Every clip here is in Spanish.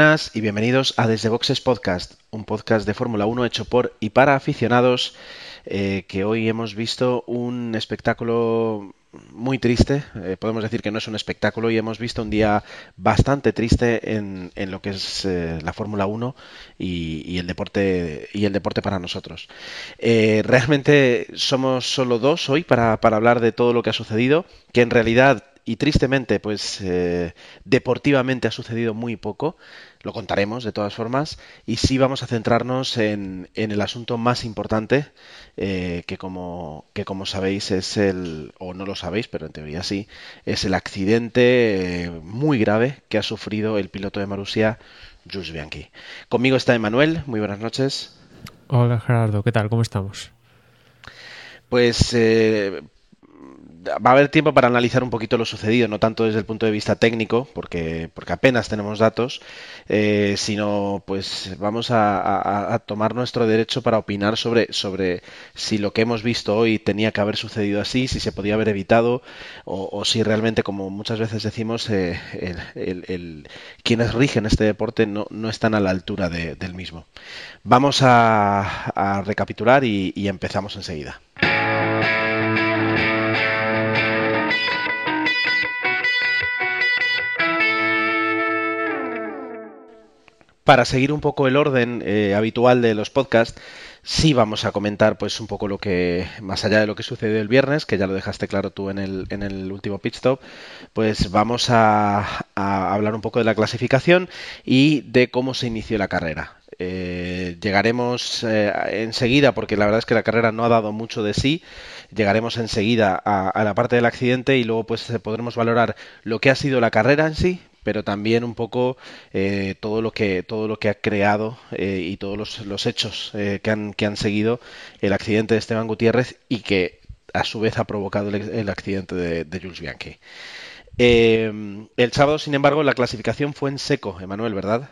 buenas y bienvenidos a Desde Boxes Podcast, un podcast de Fórmula 1 hecho por y para aficionados, eh, que hoy hemos visto un espectáculo muy triste, eh, podemos decir que no es un espectáculo y hemos visto un día bastante triste en, en lo que es eh, la Fórmula 1 y, y el deporte y el deporte para nosotros. Realmente somos solo dos hoy para, para hablar de todo lo que ha sucedido, que en realidad y tristemente, pues deportivamente ha sucedido muy poco. Lo contaremos de todas formas. Y sí vamos a centrarnos en, en el asunto más importante, eh, que, como, que como sabéis es el, o no lo sabéis, pero en teoría sí, es el accidente eh, muy grave que ha sufrido el piloto de Marussia, Jules Bianchi. Conmigo está Emanuel. Muy buenas noches. Hola Gerardo, ¿qué tal? ¿Cómo estamos? Pues eh, va a haber tiempo para analizar un poquito lo sucedido, no tanto desde el punto de vista técnico, porque, porque apenas tenemos datos, eh, sino pues vamos a, tomar nuestro derecho para opinar sobre, sobre si lo que hemos visto hoy tenía que haber sucedido así, si se podía haber evitado, o, si realmente, como muchas veces decimos, eh, quienes rigen este deporte no, no están a la altura de, del mismo. Vamos a, recapitular y empezamos enseguida. Para seguir un poco el orden eh, habitual de los podcasts, sí vamos a comentar pues un poco lo que, más allá de lo que sucedió el viernes, que ya lo dejaste claro tú en el, último pit stop, pues vamos a, a hablar un poco de la clasificación y de cómo se inició la carrera. Eh, llegaremos eh, enseguida, porque la verdad es que la carrera no ha dado mucho de sí. Llegaremos enseguida a, a, la parte del accidente y luego pues podremos valorar lo que ha sido la carrera en sí, pero también un poco eh, todo lo que todo lo que ha creado eh, y todos los, los hechos eh, que, han, que han seguido el accidente de Esteban Gutiérrez y que a su vez ha provocado el, accidente de, Jules Bianchi. El sábado, sin embargo, la clasificación fue en seco, Emanuel, ¿verdad?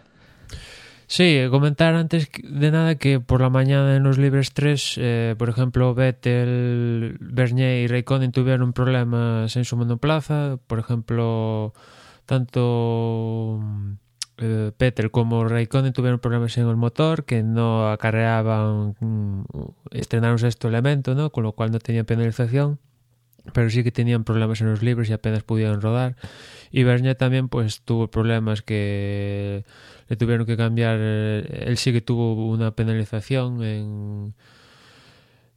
Sí, comentar antes de nada que por la mañana en los libres 3, eh, por ejemplo, Vettel, Bernier y Raikkonen tuvieron problemas en su monoplaza. Por ejemplo, tanto eh, Peter como Raikkonen tuvieron problemas en el motor que no acarreaban mm, estrenar elemento, ¿no? con lo cual no tenían penalización pero sí que tenían problemas en los libres y apenas pudieron rodar. Y Bernier también pues tuvo problemas que le tuvieron que cambiar, él sí que tuvo una penalización en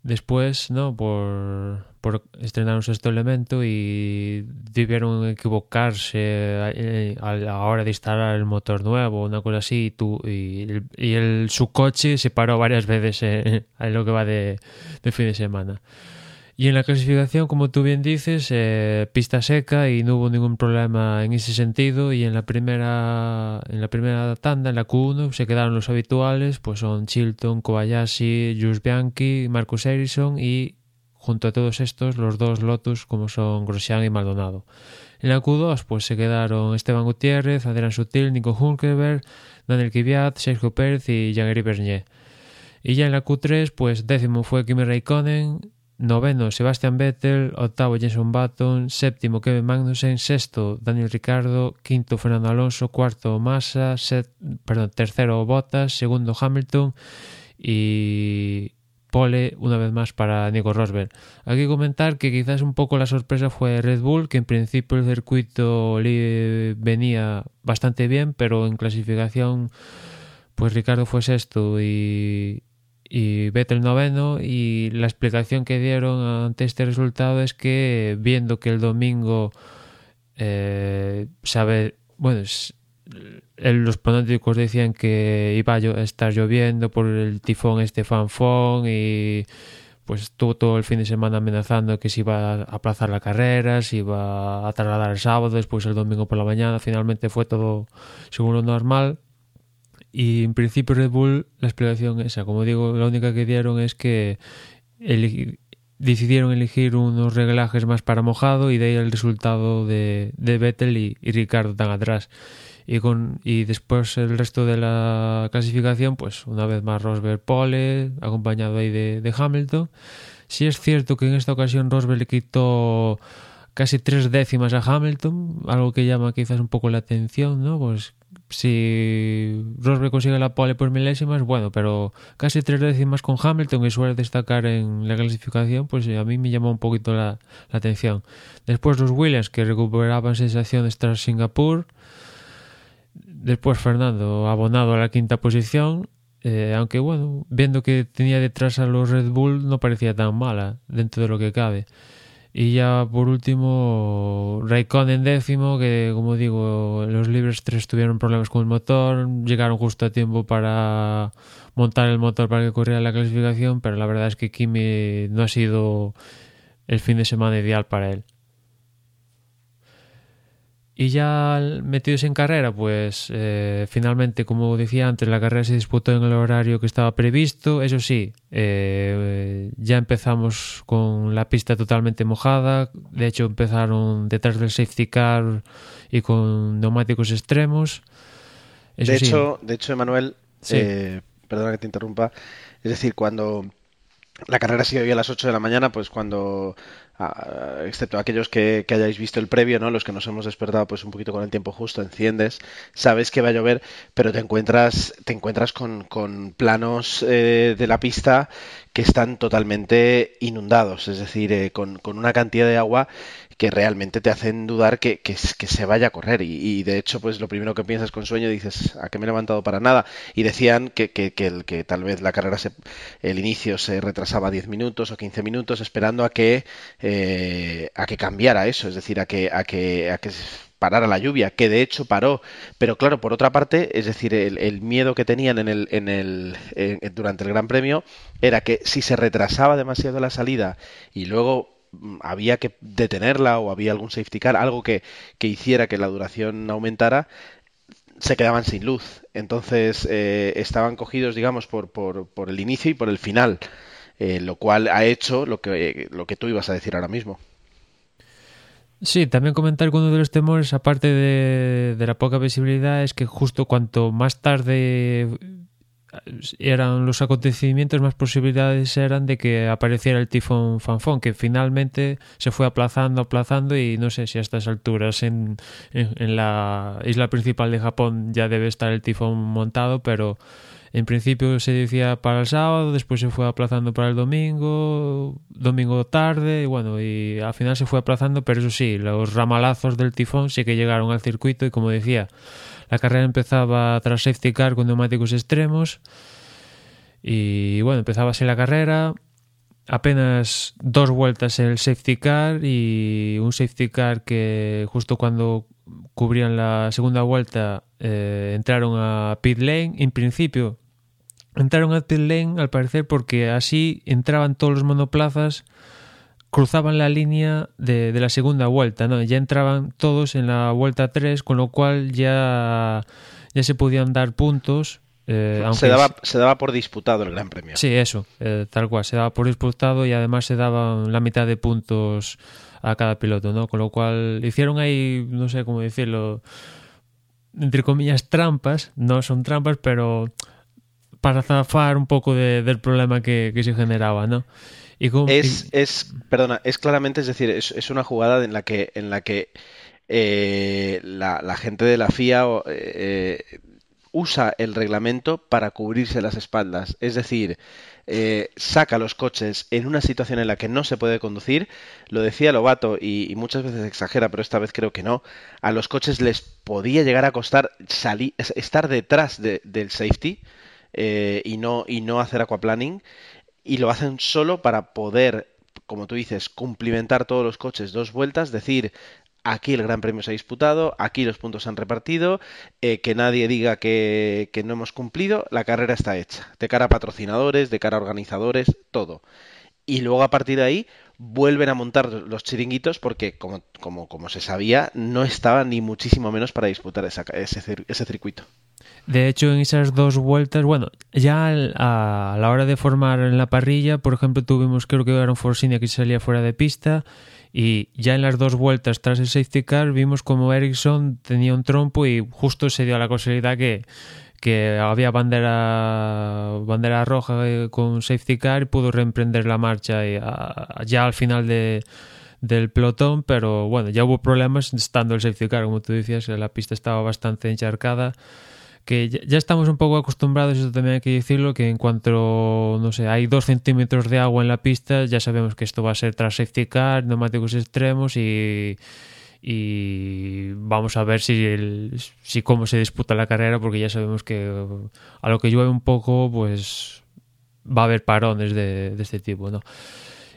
después, ¿no? Por, por estrenar un sexto elemento y debieron equivocarse a la hora de instalar el motor nuevo, una cosa así, y, tú, y, el, y el, su coche se paró varias veces en, en lo que va de fin de semana. Y en la clasificación, como tú bien dices, eh, pista seca y no hubo ningún problema en ese sentido. Y en la primera, en la primera tanda, en la Q1, se quedaron los habituales, pues son Chilton, Kobayashi, Jules Bianchi, Marcus Ericsson y junto a todos estos los dos Lotus como son Grosjean y Maldonado. En la Q2 pues se quedaron Esteban Gutiérrez, Adrián Sutil, Nico Hulkenberg, Daniel Kvyat, Sergio Pérez y Jean-Éric Bernier. Y ya en la Q3 pues décimo fue Kimi Raikkonen, noveno Sebastian Vettel, octavo Jenson Button, séptimo Kevin Magnussen, sexto Daniel Ricardo, quinto Fernando Alonso, cuarto Massa, perdón, tercero Bottas, segundo Hamilton y pole una vez más para Nico Rosberg. Aquí comentar que quizás un poco la sorpresa fue Red Bull, que en principio el circuito venía bastante bien, pero en clasificación pues Ricardo fue sexto y, y Vettel noveno y la explicación que dieron ante este resultado es que viendo que el domingo eh, sabe bueno es, los pronósticos decían que iba a estar lloviendo por el tifón este fanfón y pues estuvo todo el fin de semana amenazando que se iba a aplazar la carrera, se iba a trasladar el sábado, después el domingo por la mañana, finalmente fue todo según lo normal y en principio Red Bull, la explicación esa, como digo, la única que dieron es que decidieron elegir unos reglajes más para mojado y de ahí el resultado de, de Vettel y, y Ricardo tan atrás. Y, con, y después el resto de la clasificación, pues una vez más Rosberg pole, acompañado ahí de, de Hamilton. Sí es cierto que en esta ocasión Rosberg le quitó casi tres décimas a Hamilton, algo que llama quizás un poco la atención, ¿no? Pues si Rosberg consigue la pole por milésimas, bueno, pero casi tres décimas con Hamilton y suele destacar en la clasificación, pues a mí me llamó un poquito la, la atención. Después los Williams que recuperaban sensaciones tras Singapur. Después Fernando abonado a la quinta posición. Eh, aunque bueno, viendo que tenía detrás a los Red Bull no parecía tan mala dentro de lo que cabe. Y ya por último, Raikkonen décimo, que como digo, los Libres 3 tuvieron problemas con el motor, llegaron justo a tiempo para montar el motor para que corriera la clasificación, pero la verdad es que Kimi no ha sido el fin de semana ideal para él. Y ya metidos en carrera, pues eh, finalmente, como decía antes, la carrera se disputó en el horario que estaba previsto. Eso sí, eh, ya empezamos con la pista totalmente mojada. De hecho, empezaron detrás del safety car y con neumáticos extremos. Eso de, sí. hecho, de hecho, Emanuel, sí. eh, perdona que te interrumpa, es decir, cuando la carrera sigue hoy a las 8 de la mañana, pues cuando Excepto aquellos que, hayáis visto el previo, ¿no? Los que nos hemos despertado pues un poquito con el tiempo justo, enciendes, sabes que va a llover, pero te encuentras, te encuentras con, planos eh, de la pista que están totalmente inundados, es decir, eh, con, una cantidad de agua que realmente te hacen dudar que, que, que se vaya a correr. Y, de hecho, pues lo primero que piensas con sueño dices, ¿a qué me he levantado para nada? Y decían que, que, el, que tal vez la carrera, se, el inicio se retrasaba 10 minutos o 15 minutos esperando a que, eh, a que cambiara eso, es decir, a que, a que, a que parara la lluvia, que de hecho paró. Pero claro, por otra parte, es decir, el, miedo que tenían en el, en el, en, durante el Gran Premio era que si se retrasaba demasiado la salida y luego había que detenerla o había algún safety car, algo que, que hiciera que la duración aumentara, se quedaban sin luz. Entonces eh, estaban cogidos, digamos, por, por, por, el inicio y por el final, eh, lo cual ha hecho lo que, lo que tú ibas a decir ahora mismo. Sí, también comentar que uno de los temores, aparte de, de la poca visibilidad, es que justo cuanto más tarde eran los acontecimientos, más posibilidades eran de que apareciera el tifón Fanfón, que finalmente se fue aplazando, aplazando y no sé si a estas alturas en, en, en la isla principal de Japón ya debe estar el tifón montado, pero en principio se decía para el sábado, después se fue aplazando para el domingo, domingo tarde, y bueno, y al final se fue aplazando, pero eso sí, los ramalazos del tifón sí que llegaron al circuito y como decía, la carrera empezaba tras safety car con neumáticos extremos y bueno, empezaba así la carrera, apenas dos vueltas el safety car y un safety car que justo cuando cubrían la segunda vuelta eh, entraron a pit lane. En principio entraron a pit lane al parecer porque así entraban todos los monoplazas cruzaban la línea de, de, la segunda vuelta, ¿no? Ya entraban todos en la vuelta 3, con lo cual ya, ya se podían dar puntos. Eh, se, daba, se daba por disputado el Gran Premio. Sí, eso, eh, tal cual, se daba por disputado y además se daban la mitad de puntos a cada piloto, ¿no? Con lo cual hicieron ahí, no sé cómo decirlo, entre comillas, trampas, no son trampas, pero para zafar un poco de, del problema que, que se generaba, ¿no? Es, es, perdona, es claramente, es decir, es, es, una jugada en la que, en la que eh, la, la, gente de la FIA eh, usa el reglamento para cubrirse las espaldas. Es decir, eh, saca los coches en una situación en la que no se puede conducir. Lo decía Lobato y, y, muchas veces exagera, pero esta vez creo que no. A los coches les podía llegar a costar salir, estar detrás de, del safety eh, y, no, y no hacer aquaplaning y lo hacen solo para poder, como tú dices, cumplimentar todos los coches dos vueltas, decir, aquí el Gran Premio se ha disputado, aquí los puntos se han repartido, eh, que nadie diga que, no hemos cumplido, la carrera está hecha, de cara a patrocinadores, de cara a organizadores, todo. Y luego a partir de ahí vuelven a montar los chiringuitos porque, como, como, como se sabía, no estaban ni muchísimo menos para disputar ese circuito. De hecho, en esas dos vueltas, bueno, ya a la hora de formar en la parrilla, por ejemplo, tuvimos, creo que era un Forcinia que salía fuera de pista y ya en las dos vueltas tras el safety car vimos como Ericsson tenía un trompo y justo se dio la casualidad que, que había bandera bandera roja eh, con safety car y pudo reemprender la marcha y ya al final de, del pelotón, pero bueno, ya hubo problemas estando el safety car, como tú decías, la pista estaba bastante encharcada que ya estamos un poco acostumbrados, eso también hay que decirlo, que en cuanto, no sé, hay dos centímetros de agua en la pista, ya sabemos que esto va a ser tras safety car, neumáticos extremos y, y vamos a ver si, si cómo se disputa la carrera, porque ya sabemos que a lo que llueve un poco, pues va a haber parones de, de este tipo, ¿no?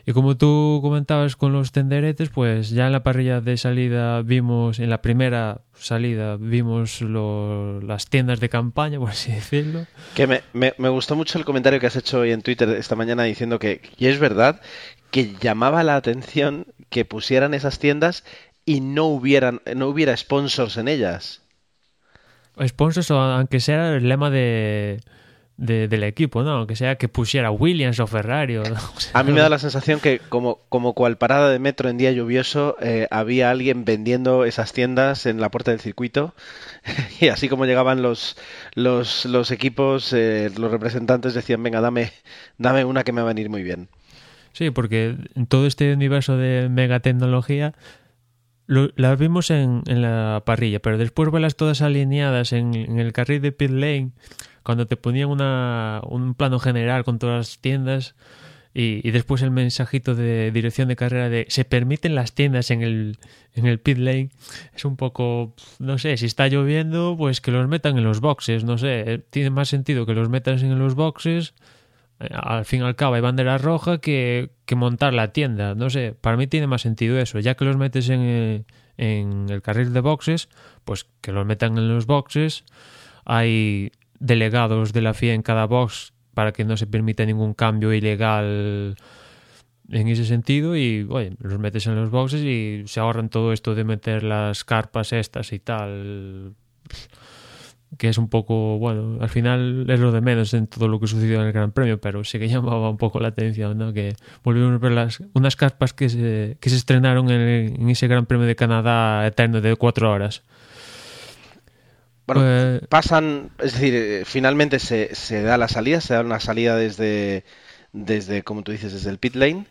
Y como tú comentabas con los tenderetes, pues ya en la parrilla de salida vimos, en la primera salida vimos las tiendas de campaña, por así decirlo. Que me, me, gustó mucho el comentario que has hecho hoy en Twitter esta mañana diciendo que, y es verdad, que llamaba la atención que pusieran esas tiendas y no hubieran, no hubiera sponsors en ellas. Sponsors, aunque sea el lema de del equipo, ¿no? Aunque sea que pusiera Williams o Ferrari. a mí me da la sensación que como, como cual parada de metro en día lluvioso eh, había alguien vendiendo esas tiendas en la puerta del circuito y así como llegaban los, los, los equipos, eh, los representantes decían, venga, dame, dame una que me va a venir muy bien. Sí, porque en todo este universo de megatecnología lo, las vimos en, en, la parrilla, pero después verlas todas alineadas en, en el carril de pit lane cuando te ponían una, un plano general con todas las tiendas y, después el mensajito de dirección de carrera de se permiten las tiendas en el, en el pit lane, es un poco, no sé, si está lloviendo, pues que los metan en los boxes, no sé, tiene más sentido que los metas en los boxes, eh, al fin y al cabo hay bandera roja que, montar la tienda, no sé, para mí tiene más sentido eso, ya que los metes en el, en el carril de boxes, pues que los metan en los boxes, hay delegados de la FIA en cada box para que no se permita ningún cambio ilegal en ese sentido. Y oye, los metes en los boxes y se ahorran todo esto de meter las carpas estas y tal que es un poco, bueno, al final es lo de menos en todo lo que sucedió en el Gran Premio, pero sí que llamaba un poco la atención, ¿no? Que volvimos a ver las, unas carpas que se, que se estrenaron en, en ese Gran Premio de Canadá eterno de cuatro horas. Bueno, pues- pasan, es decir, eh, finalmente se, se, da la salida, se da una salida desde, desde, como tú dices, desde el pit lane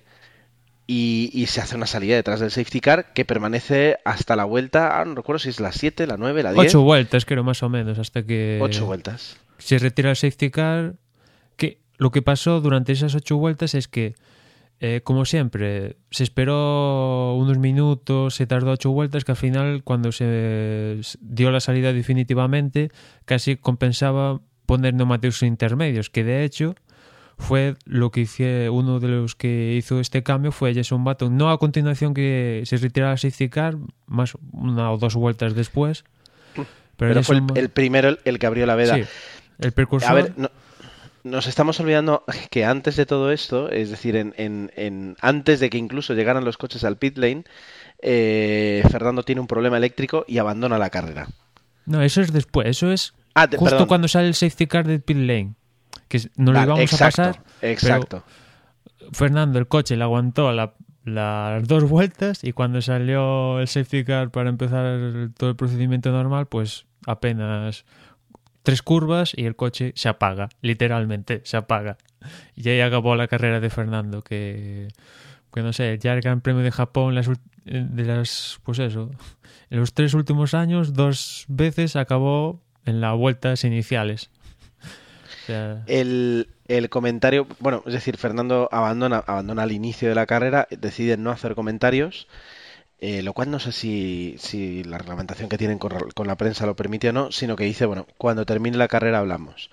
y, y, se hace una salida detrás del safety car que permanece hasta la vuelta, ah, no recuerdo si es la 7, la 9, la 10. Ocho vueltas, creo, más o menos, hasta que... Ocho vueltas. Se retira el safety car, que lo que pasó durante esas ocho vueltas es que eh, como siempre, se esperó unos minutos, se tardó ocho vueltas, que al final, cuando se dio la salida definitivamente, casi compensaba poner neumáticos intermedios, que de hecho fue lo que hice, uno de los que hizo este cambio fue Jason Button, no a continuación que se retirara safety car, más una o dos vueltas después. Pero, fue el, primero el que abrió la veda. Sí, el precursor. A ver, no, nos estamos olvidando que antes de todo esto, es decir, en, en, antes de que incluso llegaran los coches al pit lane, eh, Fernando tiene un problema eléctrico y abandona la carrera. No, eso es después, eso es ah, justo cuando sale el safety car del pit lane, que no lo íbamos a pasar. Exacto. Fernando, el coche, le aguantó las dos vueltas y cuando salió el safety car para empezar todo el procedimiento normal, pues apenas tres curvas y el coche se apaga, literalmente se apaga. Y ahí acabó la carrera de Fernando, que, que no sé, ya el Gran Premio de Japón, las, de las, pues eso, en los tres últimos años, dos veces acabó en las vueltas iniciales. El, el, comentario, bueno, es decir, Fernando abandona, abandona al inicio de la carrera, decide no hacer comentarios eh, lo cual no sé si, si, la reglamentación que tienen con, la prensa lo permite o no, sino que dice, bueno, cuando termine la carrera hablamos.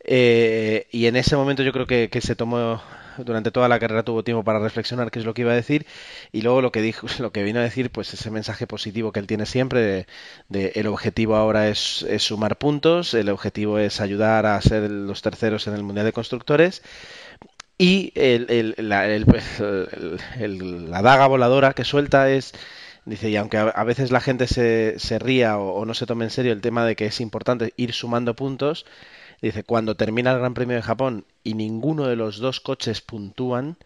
Eh, y en ese momento yo creo que, se tomó durante toda la carrera tuvo tiempo para reflexionar qué es lo que iba a decir y luego lo que dijo lo que vino a decir pues ese mensaje positivo que él tiene siempre de, el objetivo ahora es, es, sumar puntos el objetivo es ayudar a ser los terceros en el mundial de constructores Y el, la, la, daga voladora que suelta es, dice, y aunque a, veces la gente se, se ría o, no se tome en serio el tema de que es importante ir sumando puntos, dice, cuando termina el Gran Premio de Japón y ninguno de los dos coches puntúan,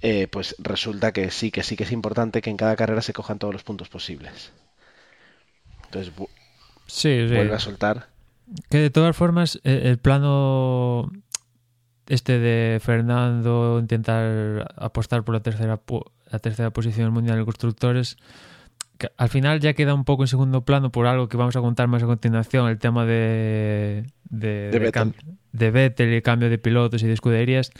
eh, pues resulta que sí, que sí que es importante que en cada carrera se cojan todos los puntos posibles. Entonces, sí, vuelve a soltar. Que de todas formas, eh, el plano este de Fernando intentar apostar por la tercera la tercera posición del Mundial de Constructores al final ya queda un poco en segundo plano por algo que vamos a contar más a continuación el tema de de, de, Vettel. de Vettel y el cambio de pilotos y de escuderías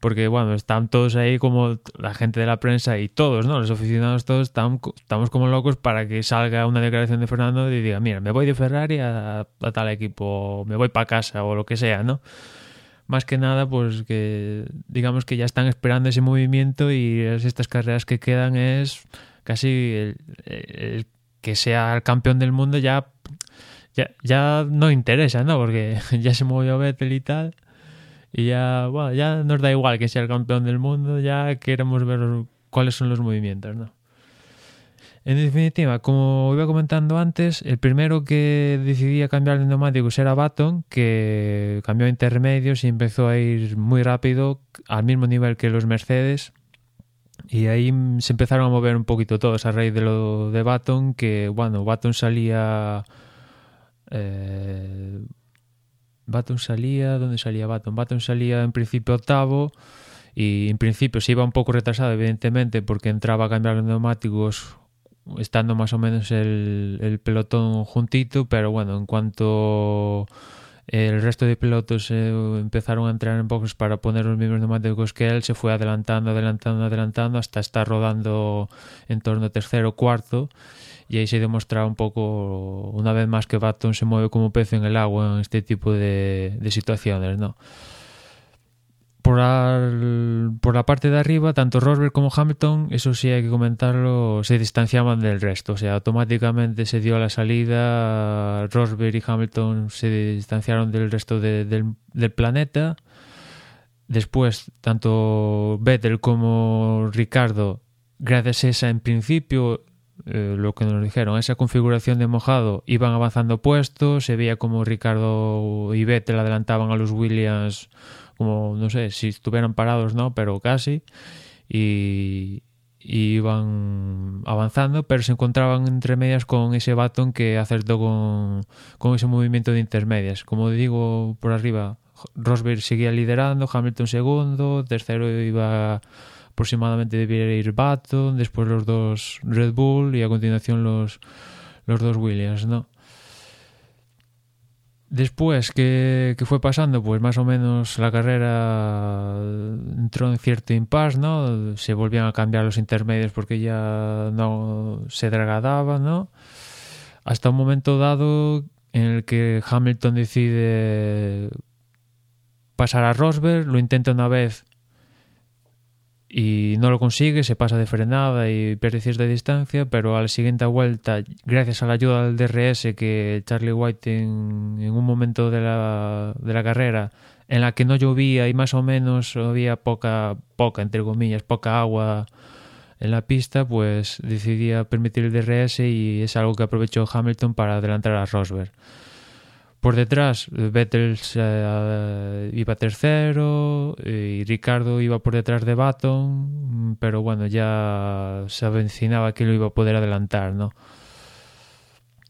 porque bueno, están todos ahí como la gente de la prensa y todos, ¿no? Los aficionados todos estamos, estamos como locos para que salga una declaración de Fernando y diga, mira, me voy de Ferrari a, a tal equipo, me voy para casa o lo que sea, ¿no? más que nada, pues que digamos que ya están esperando ese movimiento y estas carreras que quedan es casi que sea el campeón del mundo ya, ya, ya no interesa, ¿no? Porque ya se movió Vettel y tal. Y ya, bueno, ya nos da igual que sea el campeón del mundo, ya queremos ver cuáles son los movimientos, ¿no? En definitiva, como iba comentando antes, el primero que decidía cambiar de neumáticos era Baton, que cambió a intermedios y empezó a ir muy rápido, al mismo nivel que los Mercedes. Y ahí se empezaron a mover un poquito todos a raíz de lo de Baton, que bueno, Baton salía... Eh, Baton salía... ¿Dónde salía Baton? Baton salía en principio octavo y en principio se iba un poco retrasado, evidentemente, porque entraba a cambiar los neumáticos estando más o menos el, pelotón juntito, pero bueno, en cuanto el resto de pilotos eh, empezaron a entrar en boxes para poner los mismos neumáticos que él, se fue adelantando, adelantando, adelantando hasta estar rodando en torno a tercero cuarto y ahí se demostraba un poco una vez más que Baton se mueve como pez en el agua en este tipo de, de situaciones, ¿no? Por la, por la parte de arriba, tanto Rosberg como Hamilton, eso sí hay que comentarlo, se distanciaban del resto. O sea, automáticamente se dio la salida, Rosberg y Hamilton se distanciaron del resto del, planeta. Después, tanto Vettel como Ricardo, gracias a esa, en principio, eh, lo que nos dijeron, esa configuración de mojado, iban avanzando puestos, se veía como Ricardo y Vettel adelantaban a los Williams como no sé si estuvieran parados, no, pero casi. Y, iban avanzando, pero se encontraban entre medias con ese Baton que acertó con, con ese movimiento de intermedias. Como digo por arriba, Rosberg seguía liderando, Hamilton segundo, tercero iba aproximadamente debiera ir Baton, después los dos Red Bull y a continuación los, los dos Williams, ¿no? Después, ¿qué, fue pasando? Pues más o menos la carrera entró en cierto impasse, ¿no? Se volvían a cambiar los intermedios porque ya no se degradaba, ¿no? Hasta un momento dado en el que Hamilton decide pasar a Rosberg, lo intenta una vez y no lo consigue, se pasa de frenada y pierde cierta distancia, pero a la siguiente vuelta, gracias a la ayuda del DRS que Charlie White en, en un momento de la, de la, carrera en la que no llovía y más o menos había poca, poca, entre comillas, poca agua en la pista, pues decidía permitir el DRS y es algo que aprovechó Hamilton para adelantar a Rosberg. Por detrás, Vettel uh, iba tercero y Ricardo iba por detrás de Baton, pero bueno, ya se avecinaba que lo iba a poder adelantar, ¿no?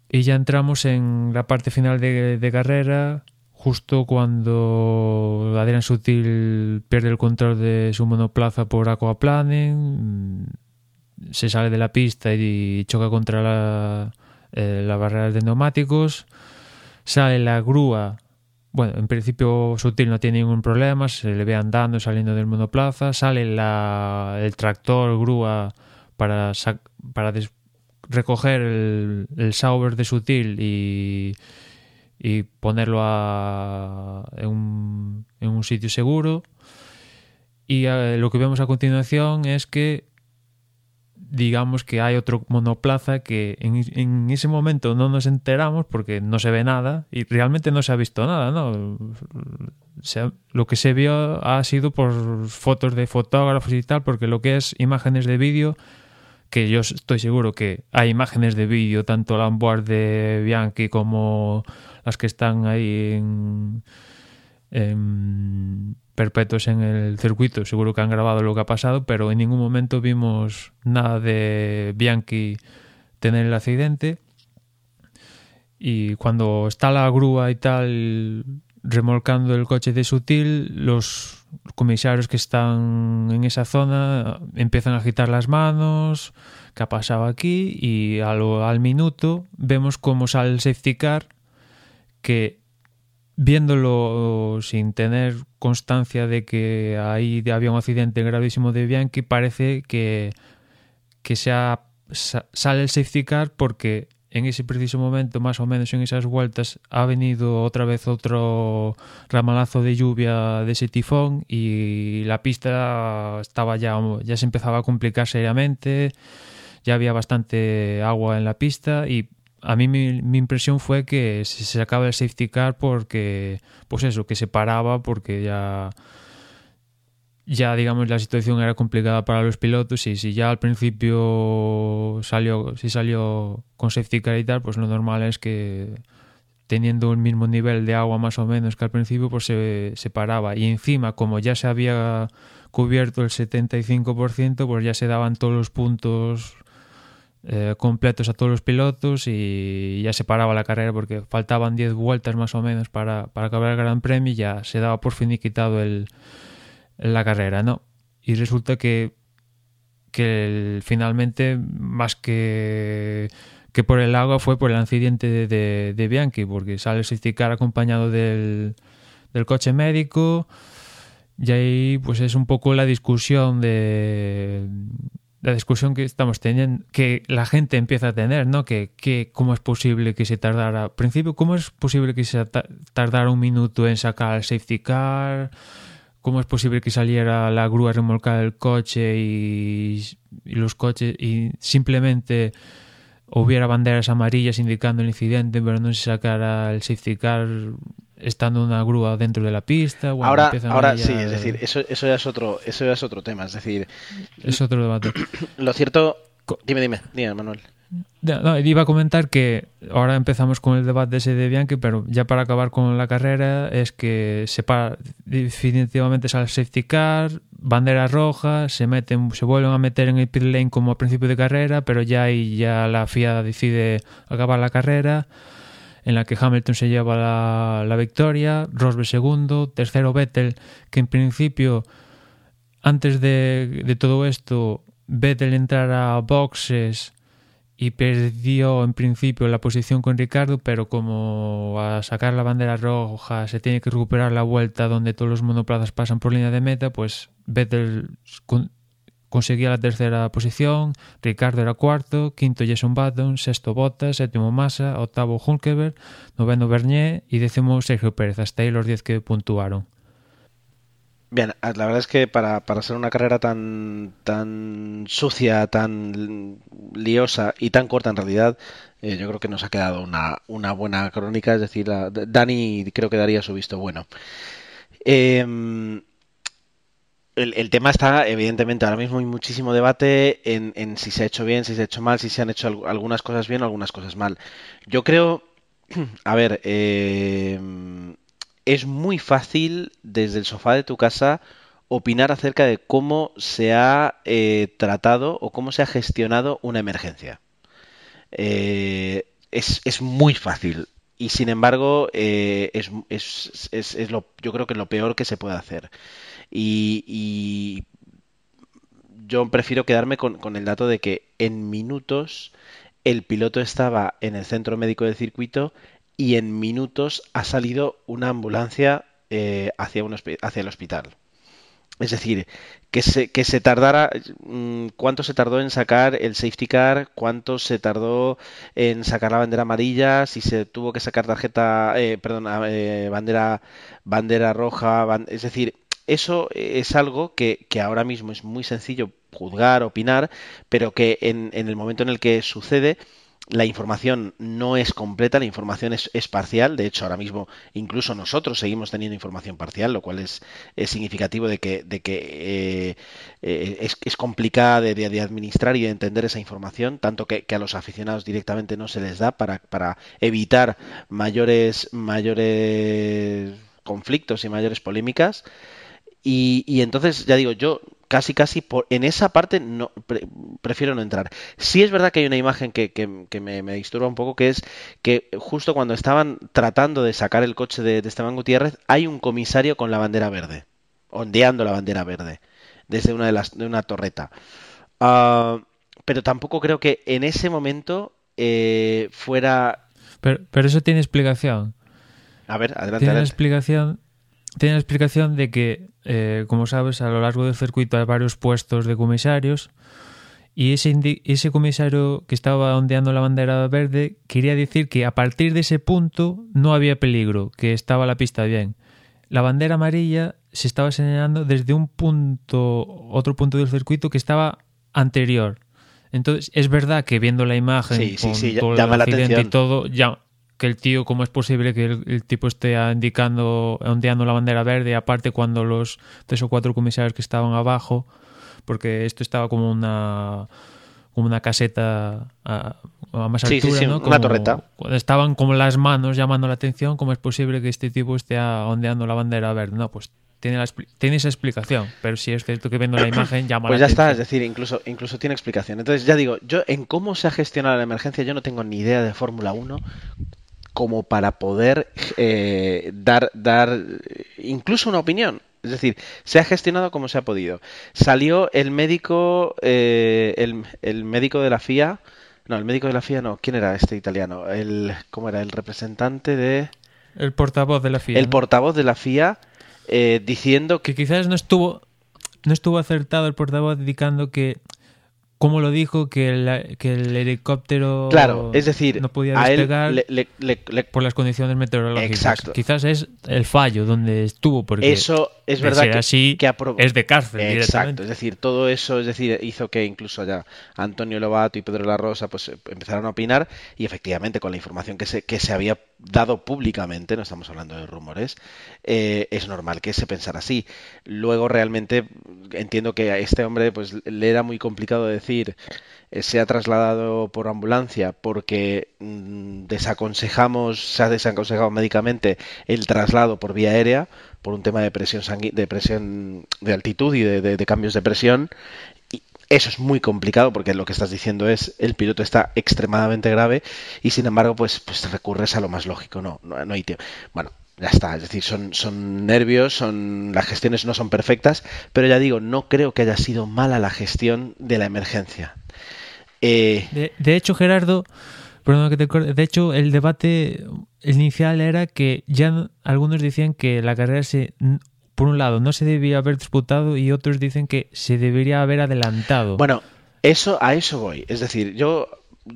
Y ya entramos en la parte final de, carrera, justo cuando Adrian Sutil pierde el control de su monoplaza por aquaplaning, se sale de la pista y choca contra la, eh, la barrera de neumáticos sale la grúa. Bueno, en principio Sutil no tiene ningún problema, se le ve andando, saliendo del monoplaza. Sale la, el tractor, grúa, para, para recoger el, el Sauber de Sutil y, y ponerlo a, en, un, en un sitio seguro. Y eh, lo que vemos a continuación es que digamos que hay otro monoplaza que en, ese momento no nos enteramos porque no se ve nada y realmente no se ha visto nada, ¿no? Lo que se vio ha sido por fotos de fotógrafos y tal, porque lo que es imágenes de vídeo, que yo estoy seguro que hay imágenes de vídeo, tanto la de Bianchi como las que están ahí en, en perpetuos en el circuito, seguro que han grabado lo que ha pasado, pero en ningún momento vimos nada de Bianchi tener el accidente. Y cuando está la grúa y tal remolcando el coche de Sutil, los comisarios que están en esa zona empiezan a agitar las manos, ¿qué ha pasado aquí? Y al, al minuto vemos cómo sale el safety car, que viéndolo sin tener constancia de que ahí había un accidente gravísimo de Bianchi, parece que, que se sale el safety car porque en ese preciso momento, más o menos en esas vueltas, ha venido otra vez otro ramalazo de lluvia de ese tifón y la pista estaba ya, ya se empezaba a complicar seriamente, ya había bastante agua en la pista y a mí mi, mi, impresión fue que se sacaba el safety car porque, pues eso, que se paraba porque ya, ya digamos la situación era complicada para los pilotos y si ya al principio salió, si salió con safety car y tal, pues lo normal es que teniendo el mismo nivel de agua más o menos que al principio, pues se, se paraba. Y encima, como ya se había cubierto el 75%, pues ya se daban todos los puntos eh, completos a todos los pilotos y ya se paraba la carrera porque faltaban 10 vueltas más o menos para, para acabar el Gran Premio y ya se daba por finiquitado el, la carrera, ¿no? Y resulta que, que finalmente, más que, que por el agua, fue por el accidente de, de, de Bianchi, porque sale el safety car acompañado del, del coche médico y ahí pues es un poco la discusión de la discusión que estamos teniendo, que la gente empieza a tener, ¿no? Que, que cómo es posible que se tardara, al principio, cómo es posible que se tardara un minuto en sacar el safety car, cómo es posible que saliera la grúa a remolcar el coche y los coches y simplemente hubiera banderas amarillas indicando el incidente, pero no se sacara el safety car estando una grúa dentro de la pista. Bueno, ahora, ahora sí, es decir, eso, eso ya es otro, eso ya es otro tema, es decir, es otro debate. Lo cierto, dime, dime, dime, Manuel. No, iba a comentar que ahora empezamos con el debate ese de Bianchi, pero ya para acabar con la carrera es que se para, definitivamente sale el safety car, bandera roja, se meten, se vuelven a meter en el pit lane como a principio de carrera, pero ya ahí ya la FIA decide acabar la carrera en la que Hamilton se lleva la, la victoria, Rosberg segundo, tercero Vettel, que en principio, antes de, de todo esto, Vettel entrara a boxes y perdió en principio la posición con Ricardo, pero como a sacar la bandera roja se tiene que recuperar la vuelta donde todos los monoplazas pasan por línea de meta, pues Vettel conseguía la tercera posición, Ricardo era cuarto, quinto Jason Button, sexto Bottas, séptimo Massa, octavo Hulkeberg, noveno Bernier y décimo Sergio Pérez, hasta ahí los diez que puntuaron. Bien, la verdad es que para, para ser una carrera tan, tan sucia, tan liosa y tan corta en realidad, eh, yo creo que nos ha quedado una, una buena crónica, es decir, Dani creo que daría su visto bueno. Eh, el, el, tema está, evidentemente, ahora mismo hay muchísimo debate en, si se ha hecho bien, si se ha hecho mal, si se han hecho algunas cosas bien o algunas cosas mal. Yo creo, a ver, eh, es muy fácil desde el sofá de tu casa opinar acerca de cómo se ha eh, tratado o cómo se ha gestionado una emergencia. Eh, es, es, muy fácil y sin embargo eh, es, es, es, lo, yo creo que es lo peor que se puede hacer. Y, yo prefiero quedarme con, con, el dato de que en minutos el piloto estaba en el centro médico del circuito y en minutos ha salido una ambulancia eh, hacia, un, hacia el hospital. Es decir, que se, que se tardara, mm, ¿cuánto se tardó en sacar el safety car? ¿Cuánto se tardó en sacar la bandera amarilla? Si se tuvo que sacar tarjeta, eh, perdón, eh, bandera, bandera roja, es decir, eso es algo que, que ahora mismo es muy sencillo juzgar, opinar, pero que en, en el momento en el que sucede, la información no es completa, la información es, parcial. De hecho, ahora mismo incluso nosotros seguimos teniendo información parcial, lo cual es, significativo de que, eh, eh, es, complicada de, administrar y de entender esa información, tanto que, que, a los aficionados directamente no se les da para, para evitar mayores, mayores conflictos y mayores polémicas. Y, y, entonces, ya digo, yo casi, casi por, en esa parte no pre, prefiero no entrar. Sí es verdad que hay una imagen que, que, que me, me, disturba un poco, que es que justo cuando estaban tratando de sacar el coche de, de, Esteban Gutiérrez, hay un comisario con la bandera verde, ondeando la bandera verde, desde una, de las, de una torreta. Uh, pero tampoco creo que en ese momento eh, fuera... Pero, pero, eso tiene explicación. A ver, adelante. Tiene adelante. explicación tiene la explicación de que, eh, como sabes, a lo largo del circuito hay varios puestos de comisarios y ese, ese comisario que estaba ondeando la bandera verde quería decir que a partir de ese punto no había peligro, que estaba la pista bien. La bandera amarilla se estaba señalando desde un punto, otro punto del circuito que estaba anterior. Entonces, es verdad que viendo la imagen sí, con sí, sí, todo llama el la accidente atención. y todo, ya, que el tío, ¿cómo es posible que el, el, tipo esté indicando, ondeando la bandera verde? Aparte, cuando los tres o cuatro comisarios que estaban abajo, porque esto estaba como una como una caseta a, a más sí, altura, sí, sí, ¿no? Una como, torreta. Estaban como las manos llamando la atención. ¿Cómo es posible que este tipo esté ondeando la bandera verde? No, pues tiene, la, tiene esa explicación, pero si es cierto que viendo la imagen llama Pues la ya atención. está, es decir, incluso, incluso tiene explicación. Entonces, ya digo, yo en cómo se ha gestionado la emergencia, yo no tengo ni idea de Fórmula 1 como para poder eh, dar, dar incluso una opinión. Es decir, se ha gestionado como se ha podido. Salió el médico, eh, el, el, médico de la FIA, no, el médico de la FIA no, ¿quién era este italiano? El, ¿Cómo era? El representante de... El portavoz de la FIA. El ¿no? portavoz de la FIA eh, diciendo que... que quizás no estuvo, no estuvo acertado el portavoz indicando que como lo dijo que el, que el helicóptero claro es decir no podía despegar le, le, le, por las condiciones meteorológicas. Exacto. Quizás es el fallo donde estuvo porque eso es verdad que, así que es de cárcel exacto es decir todo eso es decir hizo que incluso ya Antonio Lobato y Pedro La Rosa pues empezaron a opinar y efectivamente con la información que se que se había dado públicamente no estamos hablando de rumores eh, es normal que se pensara así. Luego realmente entiendo que a este hombre pues le era muy complicado decir eh, se ha trasladado por ambulancia porque mmm, desaconsejamos, se ha desaconsejado médicamente el traslado por vía aérea por un tema de presión de presión de altitud y de, cambios de presión. Y eso es muy complicado porque lo que estás diciendo es el piloto está extremadamente grave y sin embargo pues, pues recurres a lo más lógico. No, no, no hay tiempo. Bueno, ya está, es decir, son, son nervios, son las gestiones no son perfectas, pero ya digo, no creo que haya sido mala la gestión de la emergencia. Eh... De, de, hecho, Gerardo, perdón que te corte, de hecho, el debate inicial era que ya algunos decían que la carrera se por un lado no se debía haber disputado y otros dicen que se debería haber adelantado. Bueno, eso a eso voy, es decir, yo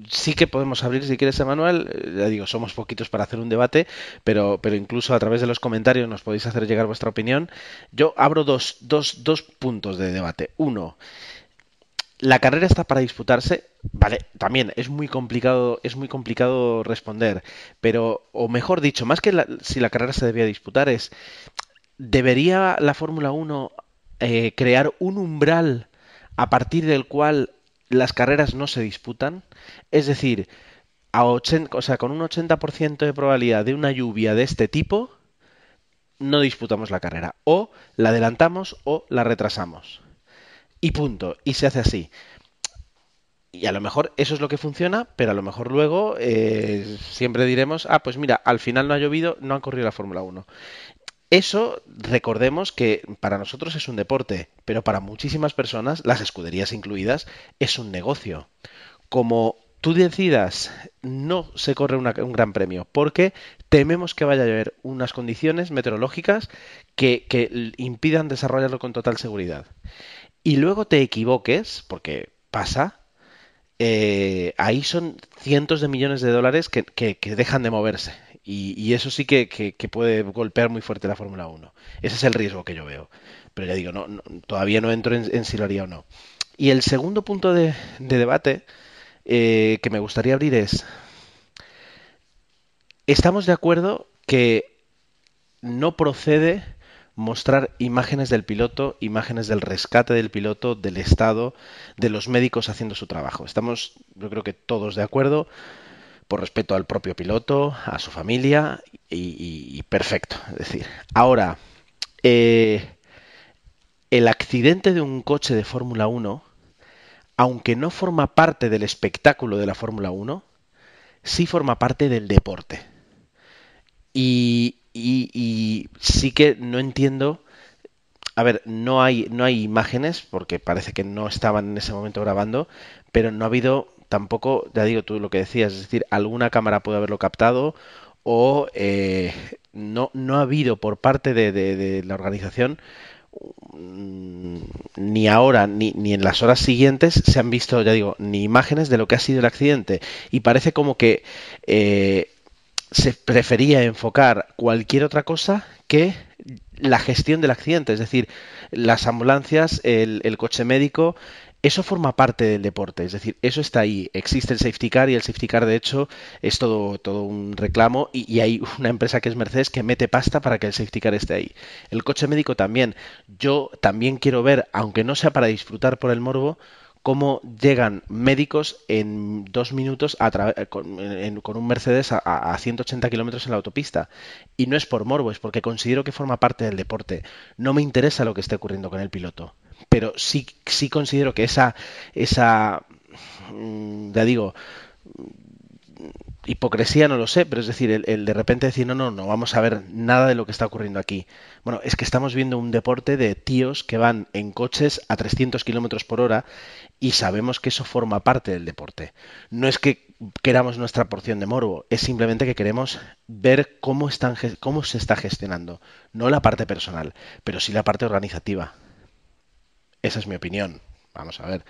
sí que podemos abrir, si quieres, Emanuel. Ya digo, somos poquitos para hacer un debate, pero, pero incluso a través de los comentarios nos podéis hacer llegar vuestra opinión. Yo abro dos, dos, dos puntos de debate. Uno, la carrera está para disputarse, vale, también es muy complicado, es muy complicado responder, pero, o mejor dicho, más que la, si la carrera se debía disputar, es ¿debería la Fórmula 1 eh, crear un umbral a partir del cual las carreras no se disputan? Es decir, a 80, o sea, con un 80% de probabilidad de una lluvia de este tipo, no disputamos la carrera. O la adelantamos o la retrasamos. Y punto. Y se hace así. Y a lo mejor eso es lo que funciona, pero a lo mejor luego eh, siempre diremos, ah, pues mira, al final no ha llovido, no han corrido la Fórmula 1. Eso, recordemos que para nosotros es un deporte, pero para muchísimas personas, las escuderías incluidas, es un negocio. Como tú decidas, no se corre un gran premio, porque tememos que vaya a haber unas condiciones meteorológicas que impidan desarrollarlo con total seguridad. Y luego te equivoques, porque pasa, eh, ahí son cientos de millones de dólares que, dejan de moverse. Y, eso sí que, puede golpear muy fuerte la Fórmula 1. Ese es el riesgo que yo veo. Pero ya digo, no, todavía no entro en, si lo haría o no. Y el segundo punto de, debate eh, que me gustaría abrir es, ¿estamos de acuerdo que no procede mostrar imágenes del piloto, imágenes del rescate del piloto, del estado, de los médicos haciendo su trabajo. Estamos, yo creo que todos de acuerdo, por respeto al propio piloto, a su familia y, perfecto. Es decir, ahora, eh, el accidente de un coche de Fórmula 1, aunque no forma parte del espectáculo de la Fórmula 1, sí forma parte del deporte. Y, y, sí que no entiendo. A ver, no hay, no hay imágenes, porque parece que no estaban en ese momento grabando, pero no ha habido tampoco, ya digo tú lo que decías, es decir, alguna cámara puede haberlo captado o eh, no, no ha habido por parte de, la organización mm, ni ahora ni, ni, en las horas siguientes se han visto, ya digo, ni imágenes de lo que ha sido el accidente. Y parece como que eh, se prefería enfocar cualquier otra cosa que la gestión del accidente, es decir, las ambulancias, el, coche médico, eso forma parte del deporte, es decir, eso está ahí. Existe el safety car y el safety car, de hecho, es todo, todo un reclamo y, y, hay una empresa que es Mercedes que mete pasta para que el safety car esté ahí. El coche médico también. Yo también quiero ver, aunque no sea para disfrutar por el morbo, cómo llegan médicos en dos minutos con, un Mercedes a, 180 kilómetros en la autopista. Y no es por morbo, es porque considero que forma parte del deporte. No me interesa lo que esté ocurriendo con el piloto. Pero sí, sí considero que esa, esa, mm, ya digo, hipocresía no lo sé, pero es decir, el, de repente decir, no, no, no vamos a ver nada de lo que está ocurriendo aquí. Bueno, es que estamos viendo un deporte de tíos que van en coches a 300 kilómetros por hora y sabemos que eso forma parte del deporte. No es que queramos nuestra porción de morbo, es simplemente que queremos ver cómo, están, cómo se está gestionando, no la parte personal, pero sí la parte organizativa. Esa es mi opinión. Vamos a ver.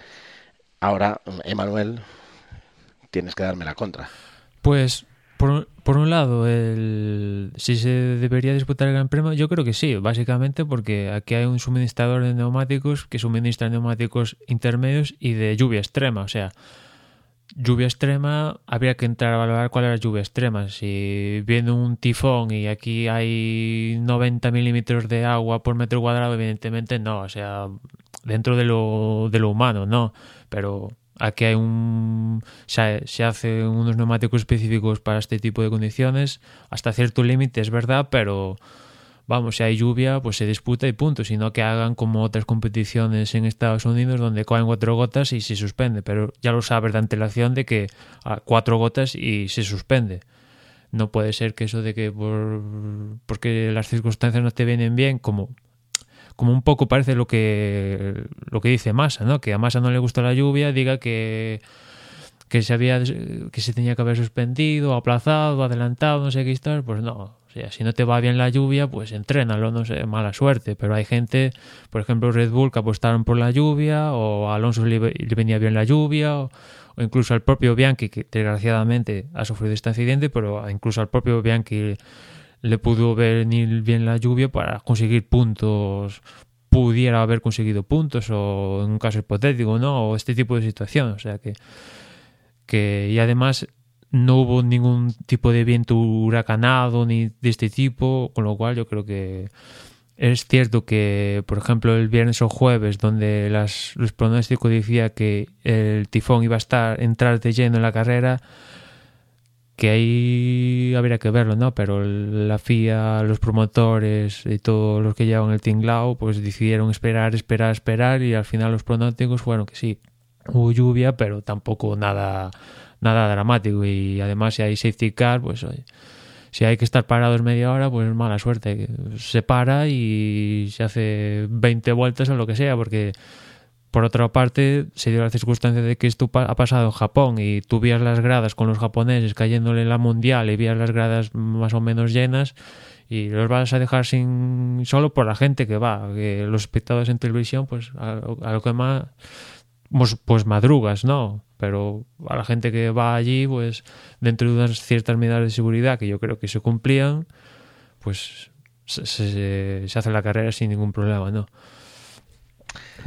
Ahora, Emanuel, tienes que darme la contra. Pues, por, por, un lado, el, si se debería disputar el Gran Premio, yo creo que sí, básicamente porque aquí hay un suministrador de neumáticos que suministra neumáticos intermedios y de lluvia extrema. O sea, lluvia extrema, habría que entrar a valorar cuál era la lluvia extrema. Si viene un tifón y aquí hay 90 milímetros de agua por metro cuadrado, evidentemente no. O sea, dentro de lo, de lo humano, no. Pero Aquí hay un. Se, se hacen unos neumáticos específicos para este tipo de condiciones, hasta cierto límite, es verdad, pero vamos, si hay lluvia, pues se disputa y punto, sino que hagan como otras competiciones en Estados Unidos donde caen cuatro gotas y se suspende, pero ya lo sabes de antelación de que a cuatro gotas y se suspende. No puede ser que eso de que por, porque las circunstancias no te vienen bien, como como un poco parece lo que lo que dice Massa, ¿no? Que a Massa no le gusta la lluvia, diga que que se había que se tenía que haber suspendido, aplazado, adelantado, no sé qué historia, pues no. O sea, si no te va bien la lluvia, pues entrénalo, no sé, mala suerte. Pero hay gente, por ejemplo, Red Bull, que apostaron por la lluvia, o a Alonso le, venía bien la lluvia, o, o, incluso al propio Bianchi, que desgraciadamente ha sufrido este accidente, pero incluso al propio Bianchi le pudo venir bien la lluvia para conseguir puntos, pudiera haber conseguido puntos o en un caso hipotético, ¿no? O este tipo de situación, o sea que que y además no hubo ningún tipo de viento huracanado ni de este tipo, con lo cual yo creo que es cierto que, por ejemplo, el viernes o jueves, donde las, los pronósticos decía que el tifón iba a estar entrar de lleno en la carrera, que ahí habría que verlo, ¿no? Pero la FIA, los promotores y todos los que llevan el tinglao, pues decidieron esperar, esperar, esperar y al final los pronósticos fueron que sí, hubo lluvia, pero tampoco nada, nada dramático y además si hay safety car, pues si hay que estar parados media hora, pues mala suerte, se para y se hace 20 vueltas o lo que sea, porque por otra parte, se dio la circunstancia de que esto ha pasado en Japón y tú vías las gradas con los japoneses cayéndole en la mundial y vías las gradas más o menos llenas y los vas a dejar sin solo por la gente que va, los espectadores en televisión, pues a, lo que más pues, pues, madrugas, ¿no? pero a la gente que va allí, pues dentro de unas ciertas medidas de seguridad que yo creo que se cumplían, pues se hace la carrera sin ningún problema, ¿no?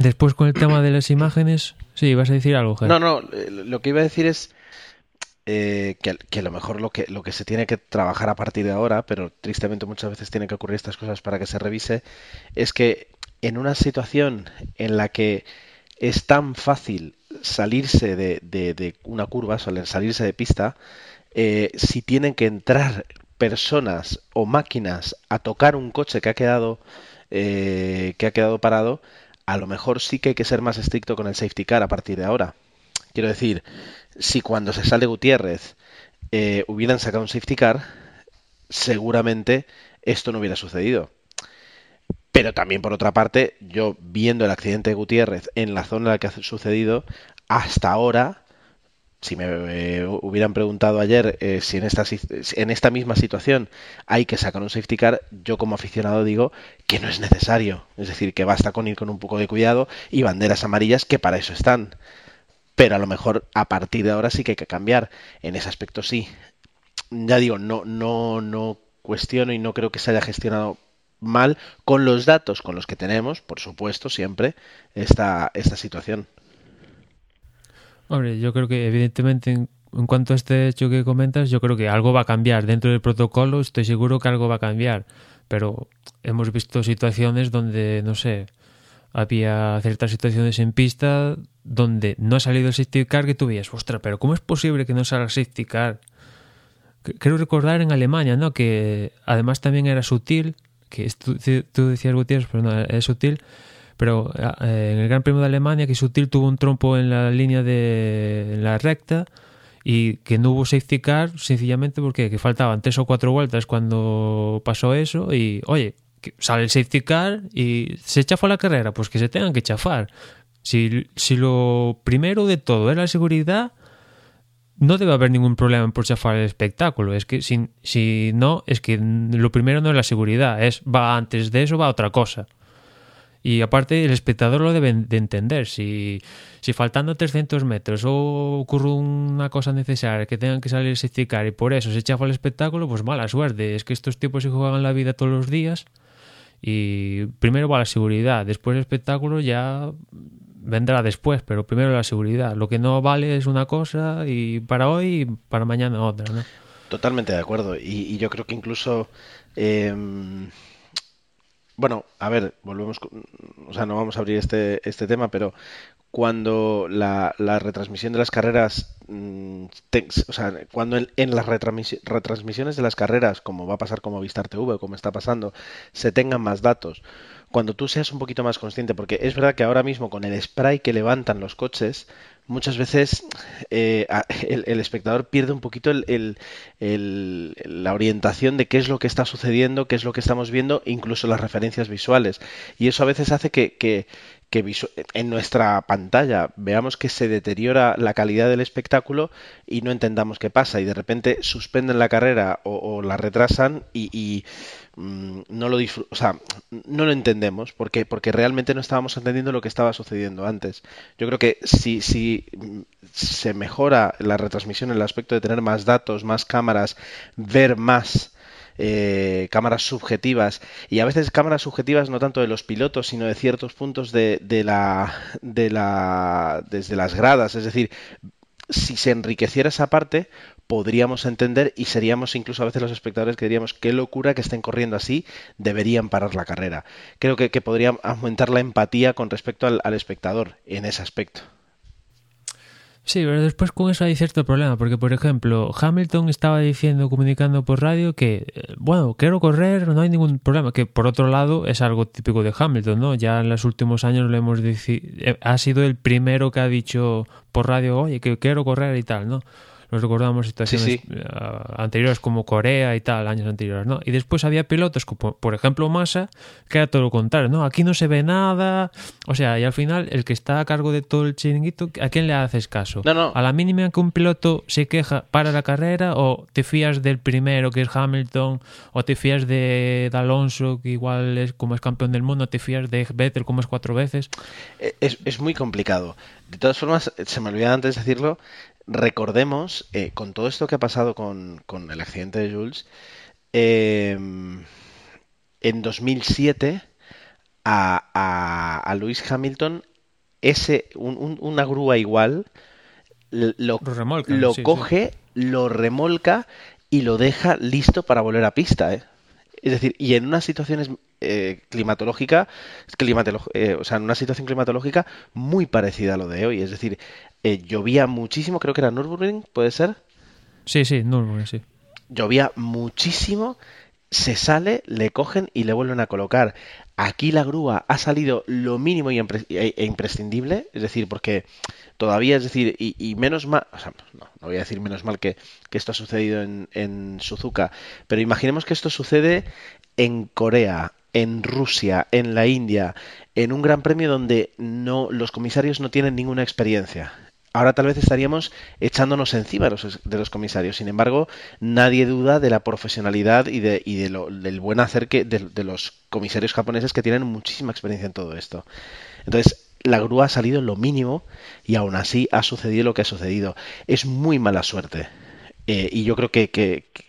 Después con el tema de las imágenes, sí, vas a decir algo? No, no, eh, lo que iba a decir es eh, que, que, a lo mejor lo que, lo que se tiene que trabajar a partir de ahora, pero tristemente muchas veces tienen que ocurrir estas cosas para que se revise, es que en una situación en la que es tan fácil salirse de, de, de una curva, salirse de pista, eh, si tienen que entrar personas o máquinas a tocar un coche que ha quedado eh, que ha quedado parado, a lo mejor sí que hay que ser más estricto con el safety car a partir de ahora. Quiero decir, si cuando se sale Gutiérrez eh, hubieran sacado un safety car, seguramente esto no hubiera sucedido. Pero también, por otra parte, yo viendo el accidente de Gutiérrez en la zona en la que ha sucedido, hasta ahora, si me eh, hubieran preguntado ayer eh, si en esta, en esta misma situación hay que sacar un safety car, yo como aficionado digo que no es necesario. Es decir, que basta con ir con un poco de cuidado y banderas amarillas que para eso están. Pero a lo mejor a partir de ahora sí que hay que cambiar. En ese aspecto sí. Ya digo, no, no, no cuestiono y no creo que se haya gestionado mal con los datos con los que tenemos, por supuesto, siempre, esta, esta situación. Hombre, yo creo que evidentemente en, cuanto a este hecho que comentas, yo creo que algo va a cambiar. Dentro del protocolo estoy seguro que algo va a cambiar. Pero hemos visto situaciones donde, no sé, había ciertas situaciones en pista donde no ha salido el safety car que tú veías, ostras, pero ¿cómo es posible que no salga el safety car? Creo recordar en Alemania, ¿no? Que además también era sutil, que tú, tú decías Gutiérrez, pero no, es sutil, pero eh, en el Gran Premio de Alemania que Sutil tuvo un trompo en la línea de la recta y que no hubo safety car sencillamente porque que faltaban tres o cuatro vueltas cuando pasó eso y oye sale el safety car y se chafó la carrera pues que se tengan que chafar si, si lo primero de todo era la seguridad no debe haber ningún problema por chafar el espectáculo. Es que si, si no, es que lo primero no es la seguridad, es va antes de eso va otra cosa. Y aparte el espectador lo debe de entender. Si, si faltando 300 metros o ocurre una cosa necesaria que tengan que salir a esticar y por eso se chafa el espectáculo, pues mala suerte. Es que estos tipos se juegan la vida todos los días y primero va la seguridad, después el espectáculo ya vendrá después, pero primero la seguridad. Lo que no vale es una cosa y para hoy y para mañana otra, ¿no? Totalmente de acuerdo. Y, y yo creo que incluso... Eh, bueno, a ver, volvemos, o sea, no vamos a abrir este, este tema, pero cuando la, la retransmisión de las carreras, te, o sea, cuando en, las retransmis, retransmisiones de las carreras, como va a pasar como Vistar TV, como está pasando, se tengan más datos, cuando tú seas un poquito más consciente, porque es verdad que ahora mismo con el spray que levantan los coches, muchas veces eh, el, espectador pierde un poquito el, la orientación de qué es lo que está sucediendo, qué es lo que estamos viendo, incluso las referencias visuales. Y eso a veces hace que, que, que en nuestra pantalla veamos que se deteriora la calidad del espectáculo y no entendamos qué pasa y de repente suspenden la carrera o, o la retrasan y, y mmm, no lo o sea, no lo entendemos porque porque realmente no estábamos entendiendo lo que estaba sucediendo antes. Yo creo que si si se mejora la retransmisión en el aspecto de tener más datos, más cámaras, ver más eh, cámaras subjetivas y a veces cámaras subjetivas no tanto de los pilotos sino de ciertos puntos de, de la de la desde las gradas es decir si se enriqueciera esa parte podríamos entender y seríamos incluso a veces los espectadores que diríamos qué locura que estén corriendo así deberían parar la carrera creo que, que podría aumentar la empatía con respecto al, espectador en ese aspecto Sí, pero después con eso hay cierto problema, porque por ejemplo, Hamilton estaba diciendo, comunicando por radio que, eh, bueno, quiero correr, no hay ningún problema, que por otro lado es algo típico de Hamilton, ¿no? Ya en los últimos años le hemos dicho, ha sido el primero que ha dicho por radio, oye, que quiero correr y tal, ¿no? Nos recordamos situaciones Sí, sí. eh, anteriores como Corea y tal, años anteriores, ¿no? Y después había pilotos como, por ejemplo, Massa, que era todo lo contrario, ¿no? Aquí no se ve nada, o sea, y al final el que está a cargo de todo el chiringuito, ¿a quién le haces caso? No, no. A la mínima que un piloto se queja para la carrera o te fías del primero que es Hamilton o te fías de, de Alonso que igual es como es campeón del mundo, te fías de Vettel como es cuatro veces. Eh, Es, es muy complicado. De todas formas, se me olvidaba antes decirlo, recordemos, eh, con todo esto que ha pasado con, con el accidente de Jules, eh, en 2007 a, a, a Lewis Hamilton, ese, un- un- una grúa igual, lo, Lo remolcan, lo sí, sí. coge, lo remolca y lo deja listo para volver a pista, ¿eh? Es decir, y en unas situaciones eh, climatológica, climatolo- eh, o sea, en una situación climatológica muy parecida a lo de hoy. Es decir, eh, llovía muchísimo, creo que era Nürburgring, ¿puede ser? Sí, sí, Nürburgring, sí. Llovía muchísimo, se sale, le cogen y le vuelven a colocar. Aquí la grúa ha salido lo mínimo y e e imprescindible, es decir, porque todavía, es decir, y, y menos mal, o sea, no, no voy a decir menos mal que, que esto ha sucedido en, en Suzuka, pero imaginemos que esto sucede en Corea, en Rusia, en la India, en un gran premio donde no, los comisarios no tienen ninguna experiencia. Ahora tal vez estaríamos echándonos encima de los, de los comisarios. Sin embargo, nadie duda de la profesionalidad y, de, y de lo- del buen hacer de, los comisarios japoneses que tienen muchísima experiencia en todo esto. Entonces, la grúa ha salido lo mínimo y aún así ha sucedido lo que ha sucedido. Es muy mala suerte. Eh, y yo creo que,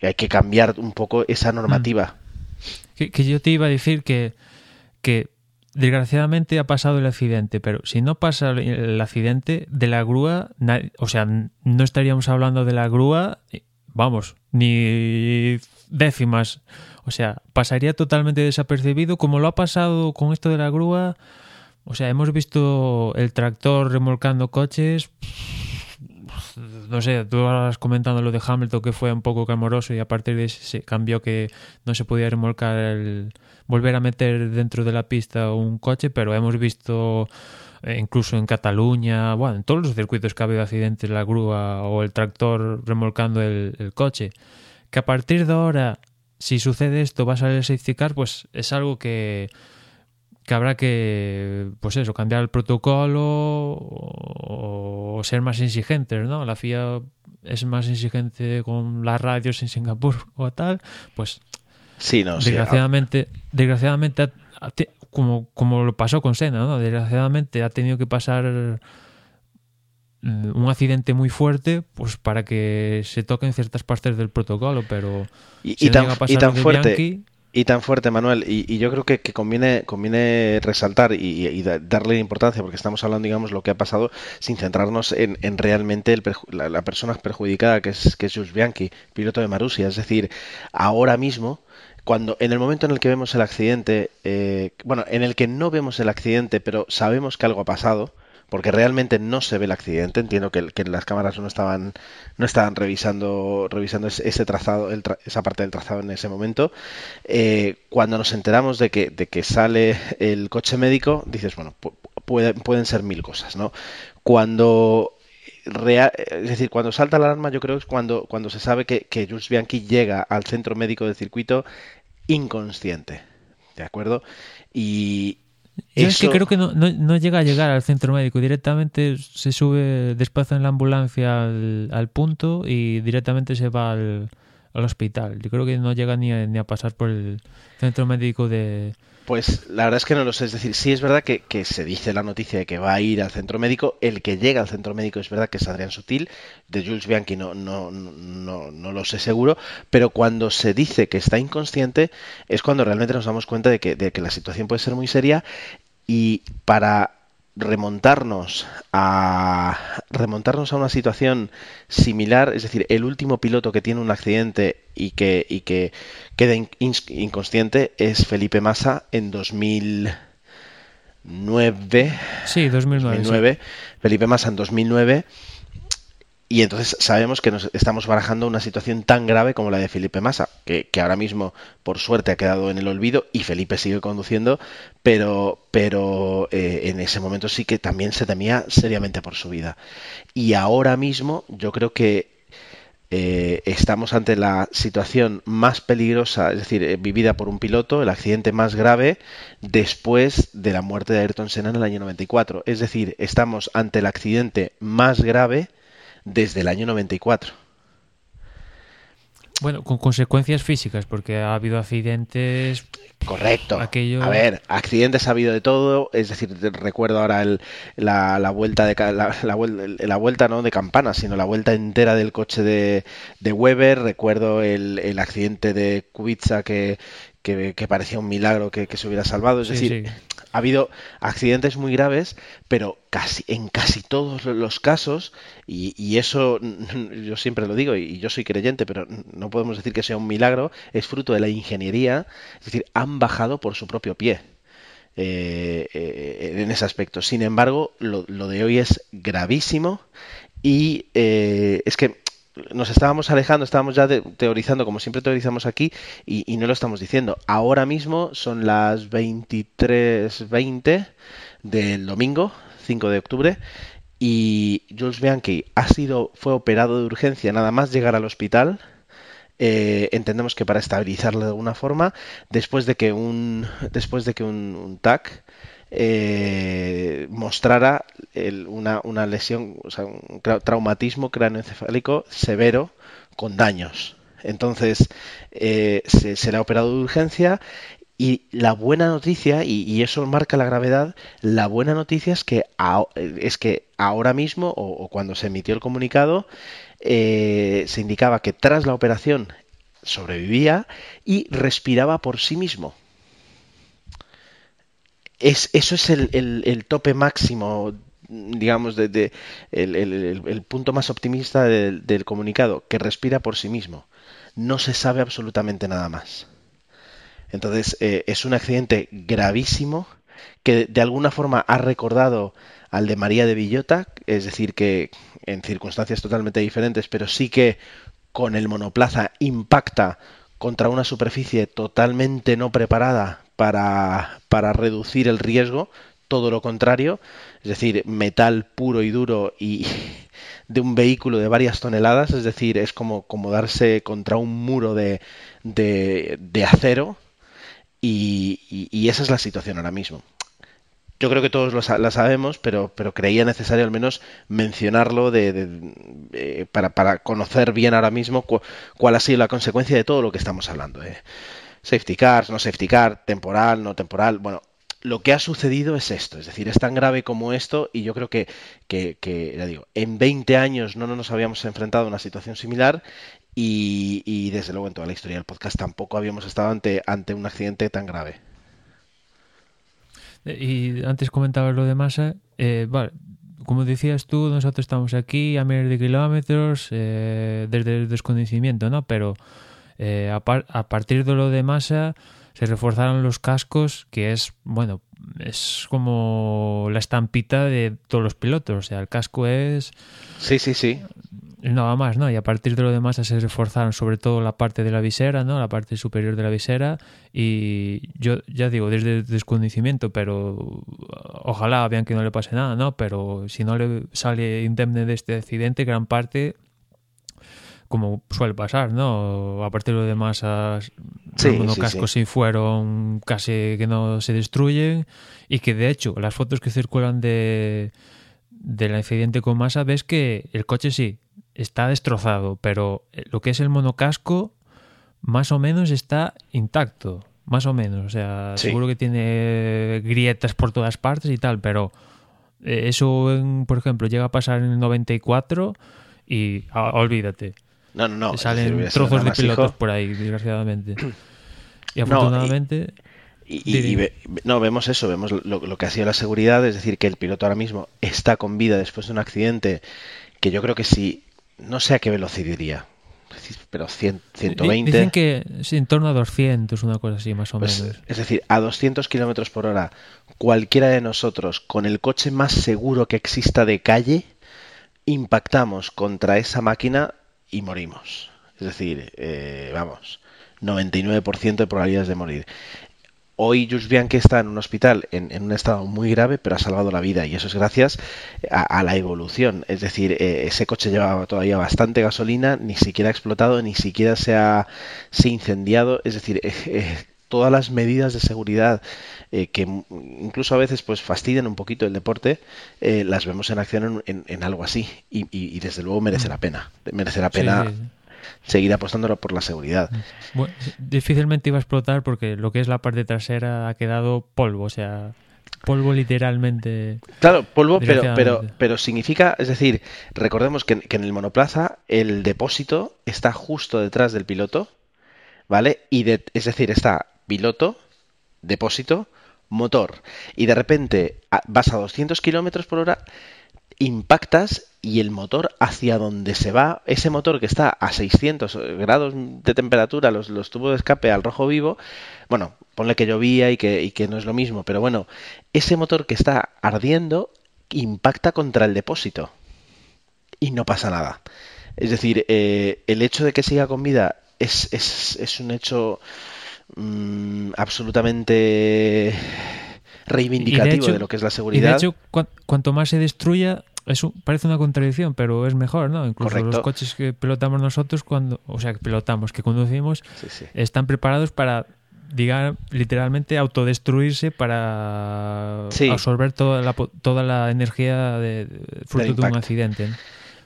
hay que cambiar un poco esa normativa. Que, yo te iba a decir que, que desgraciadamente ha pasado el accidente, pero si no pasa el- accidente de la grúa, o sea, no estaríamos hablando de la grúa, eh, vamos, ni décimas. O sea, pasaría totalmente desapercibido, como lo ha pasado con esto de la grúa. O sea, hemos visto el tractor remolcando coches. No sé, tú vas comentando lo de Hamilton que fue un poco clamoroso y a partir de ese se cambió que no se podía remolcar el volver a meter dentro de la pista un coche, pero hemos visto eh, incluso en Cataluña, bueno, en todos los circuitos que ha habido accidentes, la grúa o el tractor remolcando el, el coche. Que a partir de ahora, si sucede esto, va a salir el safety car, pues es algo que, que habrá que, pues eso, cambiar el protocolo o, o ser más exigentes, ¿no? La FIA es más exigente con las radios en Singapur o tal, pues Sí, no, sí. desgraciadamente, desgraciadamente, ha- ha te- como, como lo pasó con Senna, ¿no? Desgraciadamente ha tenido que pasar mm, un accidente muy fuerte pues para que se toquen ciertas partes del protocolo, pero Y, si y no tan, llega a y tan fuerte. Y tan fuerte, Manuel, y, yo creo que, conviene, conviene resaltar y, y da- darle importancia, porque estamos hablando, digamos, lo que ha pasado sin centrarnos en, en realmente el la, la persona perjudicada, que es, que es Bianchi, piloto de Marussia. Es decir, ahora mismo, cuando en el momento en el que vemos el accidente, eh, bueno, en el que no vemos el accidente, pero sabemos que algo ha pasado, porque realmente no se ve el accidente. Entiendo que, las cámaras no estaban, revisando, ese, trazado, el tra- esa parte del trazado en ese momento. Eh, cuando nos enteramos de que, sale el coche médico, dices, bueno, pu- puede- pueden ser mil cosas, ¿no? Cuando es decir, cuando salta la alarma, yo creo que es cuando, cuando se sabe que, que Jules Bianchi llega al centro médico del circuito inconsciente. ¿De acuerdo? Y Yo es que creo que no, no, no llega a llegar al centro médico, directamente se sube despacio en la ambulancia al, al punto y directamente se va al, al hospital. Yo creo que no llega ni a, ni a pasar por el centro médico de... Pues la verdad es que no lo sé. Es decir, sí es verdad que, que se dice la noticia de que va a ir al centro médico. El que llega al centro médico es verdad que es Adrián Sutil. De Jules Bianchi no, no, no, no lo sé seguro. Pero cuando se dice que está inconsciente es cuando realmente nos damos cuenta de que, de que la situación puede ser muy seria. Y para remontarnos a remontarnos a una situación similar, es decir, el último piloto que tiene un accidente y que, y que queda in- inconsciente es Felipe Massa en 2009. Sí, 2009. sí. 2009, Felipe Massa en 2009. Y entonces sabemos que nos estamos barajando una situación tan grave como la de Felipe Massa, que, ahora mismo, por suerte, ha quedado en el olvido y Felipe sigue conduciendo, pero, pero eh, en ese momento sí que también se temía seriamente por su vida. Y ahora mismo yo creo que eh, estamos ante la situación más peligrosa, es decir, eh, vivida por un piloto, el accidente más grave después de la muerte de Ayrton Senna en el año 94. Es decir, estamos ante el accidente más grave desde el año 94. Bueno, con consecuencias físicas, porque ha habido accidentes. Correcto. A ver, accidentes ha habido de todo. Es decir, recuerdo ahora el, la, vuelta de la, la, vuelta no de campana, sino la vuelta entera del coche de, de Weber. Recuerdo el, el accidente de Kubica que, que, parecía un milagro que, se hubiera salvado. Es decir, ha habido accidentes muy graves, pero casi en casi todos los casos, y, eso yo siempre lo digo, y yo soy creyente, pero no podemos decir que sea un milagro, es fruto de la ingeniería, es decir, han bajado por su propio pie. Eh, eh, en ese aspecto. Sin embargo, lo, de hoy es gravísimo y eh, es que nos estábamos alejando, estábamos ya teorizando, como siempre teorizamos aquí, y, no lo estamos diciendo. Ahora mismo son las 23.20 del domingo, 5 de octubre, y Jules Bianchi ha sido, fue operado de urgencia nada más llegar al hospital. Eh, entendemos que para estabilizarlo de alguna forma, después de que un, después de que un, un TAC eh, mostrara una, lesión, o sea, un traumatismo cráneoencefálico severo con daños. Entonces eh, se, le ha operado de urgencia y la buena noticia, y, eso marca la gravedad, la buena noticia es que, es que ahora mismo, o, cuando se emitió el comunicado, eh, se indicaba que tras la operación sobrevivía y respiraba por sí mismo es, eso es el, tope máximo, digamos, de, el, punto más optimista del, comunicado, que respira por sí mismo. No se sabe absolutamente nada más. Entonces, eh, es un accidente gravísimo que de alguna forma ha recordado al de María de Villota, es decir, que en circunstancias totalmente diferentes, pero sí que con el monoplaza impacta contra una superficie totalmente no preparada para, para reducir el riesgo, todo lo contrario, es decir, metal puro y duro y de un vehículo de varias toneladas, es decir, es como, como darse contra un muro de, de, acero y, esa es la situación ahora mismo. Yo creo que todos lo, la sabemos, pero, pero creía necesario al menos mencionarlo de, para, para, conocer bien ahora mismo cuál ha sido la consecuencia de todo lo que estamos hablando. ¿eh? Safety cars, no safety car, temporal, no temporal. Bueno, lo que ha sucedido es esto, es decir, es tan grave como esto y yo creo que, que, ya digo, en 20 años no nos habíamos enfrentado a una situación similar y, desde luego en toda la historia del podcast tampoco habíamos estado ante, ante un accidente tan grave. Eh, y antes comentabas lo de masa, eh, vale, como decías tú, nosotros estamos aquí a miles de kilómetros eh, desde el desconocimiento, ¿no? Pero eh, a, partir de lo de masa se reforzaron los cascos, que es, bueno, es como la estampita de todos los pilotos. O sea, el casco es... Sí, sí, sí. Nada más, ¿no? Y a partir de lo de masa se reforzaron sobre todo la parte de la visera, ¿no? La parte superior de la visera. Y yo ya digo, desde el desconocimiento, pero ojalá vean que no le pase nada, ¿no? Pero si no le sale indemne de este accidente, gran parte como suele pasar, ¿no? A partir de masas, sí, los cascos sí, fueron casi que no se destruyen y que de hecho las fotos que circulan de del accidente con masa ves que el coche sí está destrozado, pero lo que es el monocasco más o menos está intacto, más o menos, o sea, seguro que tiene grietas por todas partes y tal, pero eh, eso, por ejemplo, llega a pasar en el 94 y ah, olvídate. No, no, no. Salen trozos de pilotos por ahí, desgraciadamente. Y afortunadamente. y, no, vemos eso, vemos lo, que ha sido la seguridad, es decir, que el piloto ahora mismo está con vida después de un accidente que yo creo que si, no sé a qué velocidad iría, pero 100, 120. Dicen que en torno a 200, una cosa así, más o pues, menos. Es decir, a 200 kilómetros por hora, cualquiera de nosotros, con el coche más seguro que exista de calle, impactamos contra esa máquina y morimos. Es decir, eh, vamos, 99% de probabilidades de morir. hoy Jules Bianchi está en un hospital en, un estado muy grave, pero ha salvado la vida y eso es gracias a, la evolución. Es decir, eh, ese coche llevaba todavía bastante gasolina, ni siquiera ha explotado, ni siquiera se ha, se incendiado. Es decir, eh, todas las medidas de seguridad que incluso a veces pues fastidian un poquito el deporte, las vemos en acción en, algo así y, desde luego merece la pena. Merece la pena seguir apostándolo por la seguridad. difícilmente iba a explotar porque lo que es la parte trasera ha quedado polvo, o sea, polvo literalmente. Claro, polvo, pero, pero, pero significa, es decir, recordemos que, en el monoplaza el depósito está justo detrás del piloto, ¿vale? Y es decir, está piloto, depósito, motor. Y de repente vas a 200 kilómetros por hora impactas y el motor hacia donde se va, ese motor que está a 600 grados de temperatura, los, tubos de escape al rojo vivo, bueno, ponle que llovía y que, y que no es lo mismo, pero bueno, ese motor que está ardiendo impacta contra el depósito y no pasa nada. Es decir, eh, el hecho de que siga con vida es, es, es un hecho mm, absolutamente reivindicativo de, lo que es la seguridad. Y de hecho, cuanto más se destruya, eso parece una contradicción, pero es mejor, ¿no? Incluso los coches que pilotamos nosotros, cuando, o sea, que pilotamos, que conducimos, están preparados para, diga, literalmente autodestruirse para absorber toda la, toda la energía de, fruto de un accidente.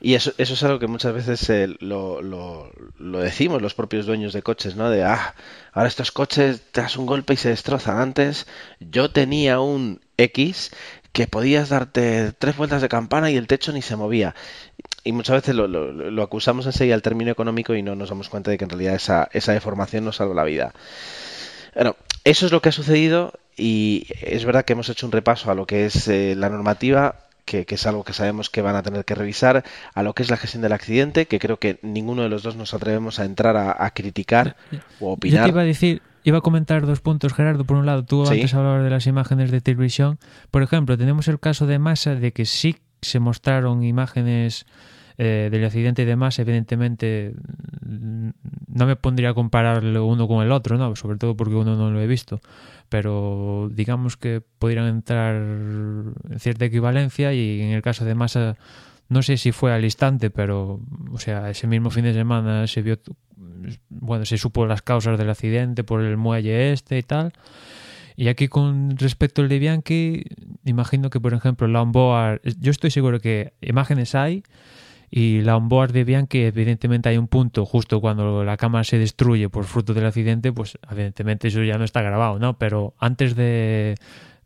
Y eso, eso es algo que muchas veces eh, lo, lo, decimos los propios dueños de coches, ¿no? De, ah, ahora estos coches te das un golpe y se destrozan. Antes yo tenía un X que podías darte tres vueltas de campana y el techo ni se movía. Y muchas veces lo, lo, lo acusamos enseguida al término económico y no nos damos cuenta de que en realidad esa, esa deformación nos salva la vida. Bueno, eso es lo que ha sucedido y es verdad que hemos hecho un repaso a lo que es eh, la normativa que, es algo que sabemos que van a tener que revisar, a lo que es la gestión del accidente, que creo que ninguno de los dos nos atrevemos a entrar a, criticar o opinar. Yo te iba a decir, Iba a comentar dos puntos, Gerardo. Por un lado, tú antes hablabas de las imágenes de televisión. Por ejemplo, tenemos el caso de Massa de que sí se mostraron imágenes eh, del accidente de Massa. Evidentemente, no me pondría a compararlo uno con el otro, ¿no? Sobre todo porque uno no lo he visto. Pero digamos que podrían entrar en cierta equivalencia y en el caso de Massa no sé si fue al instante, pero, o sea, ese mismo fin de semana se vio, bueno, se supo las causas del accidente por el muelle este y tal. Y aquí con respecto al de Bianchi, imagino que, por ejemplo, la onboard, yo estoy seguro que imágenes hay y la onboard de Bianchi, evidentemente hay un punto justo cuando la cámara se destruye por fruto del accidente, pues evidentemente eso ya no está grabado, ¿no? Pero antes de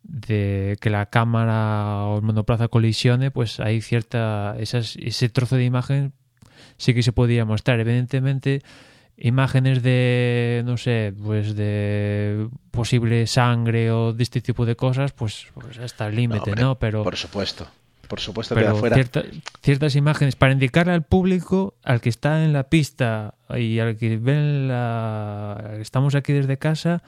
de que la cámara o el monoplaza colisione, pues hay cierta. Esas, ese trozo de imagen sí que se podía mostrar. Evidentemente, imágenes de, no sé, pues de posible sangre o de este tipo de cosas, pues, pues hasta el límite, no, Pero. Por supuesto. Por supuesto que afuera. ciertas imágenes para indicarle al público, al que está en la pista y al que ven la. Estamos aquí desde casa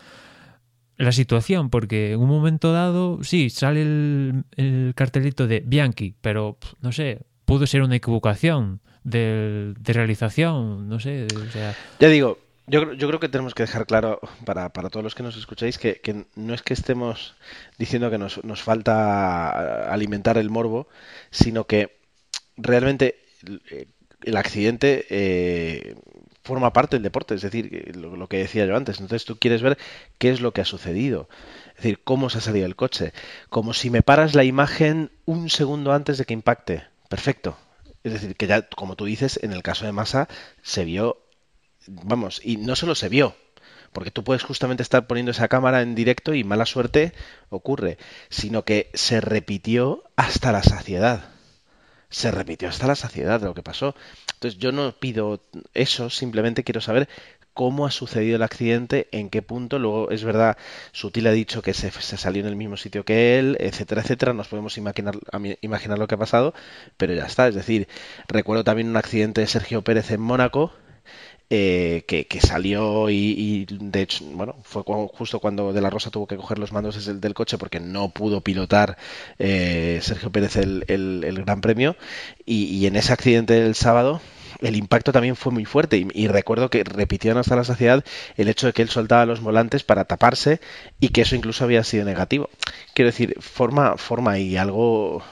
la situación, porque en un momento dado, sí, sale el, cartelito de Bianchi, pero no sé, pudo ser una equivocación de, realización, no sé. Ya digo, yo, yo creo que tenemos que dejar claro para, para todos los que nos escucháis que, no es que estemos diciendo que nos, nos falta alimentar el morbo, sino que realmente el accidente eh, forma parte del deporte, es decir, lo, que decía yo antes. Entonces tú quieres ver qué es lo que ha sucedido, es decir, cómo se ha salido el coche, como si me paras la imagen un segundo antes de que impacte. Perfecto. Es decir, que ya, como tú dices, en el caso de Massa se vio, vamos, y no solo se vio, porque tú puedes justamente estar poniendo esa cámara en directo y mala suerte ocurre, sino que se repitió hasta la saciedad se repitió hasta la saciedad lo que pasó. Entonces yo no pido eso, simplemente quiero saber cómo ha sucedido el accidente, en qué punto. Luego, es verdad, Sutil ha dicho que se, salió en el mismo sitio que él, etcétera, etcétera. Nos podemos imaginar, imaginar lo que ha pasado, pero ya está. Es decir, recuerdo también un accidente de Sergio Pérez en Mónaco, eh, que, salió y, de hecho, bueno, fue justo cuando De La Rosa tuvo que coger los mandos del, coche porque no pudo pilotar eh, Sergio Pérez el, Gran Premio y, en ese accidente del sábado el impacto también fue muy fuerte y, recuerdo que repitieron hasta la saciedad el hecho de que él soltaba los volantes para taparse y que eso incluso había sido negativo. Quiero decir, forma, forma y algo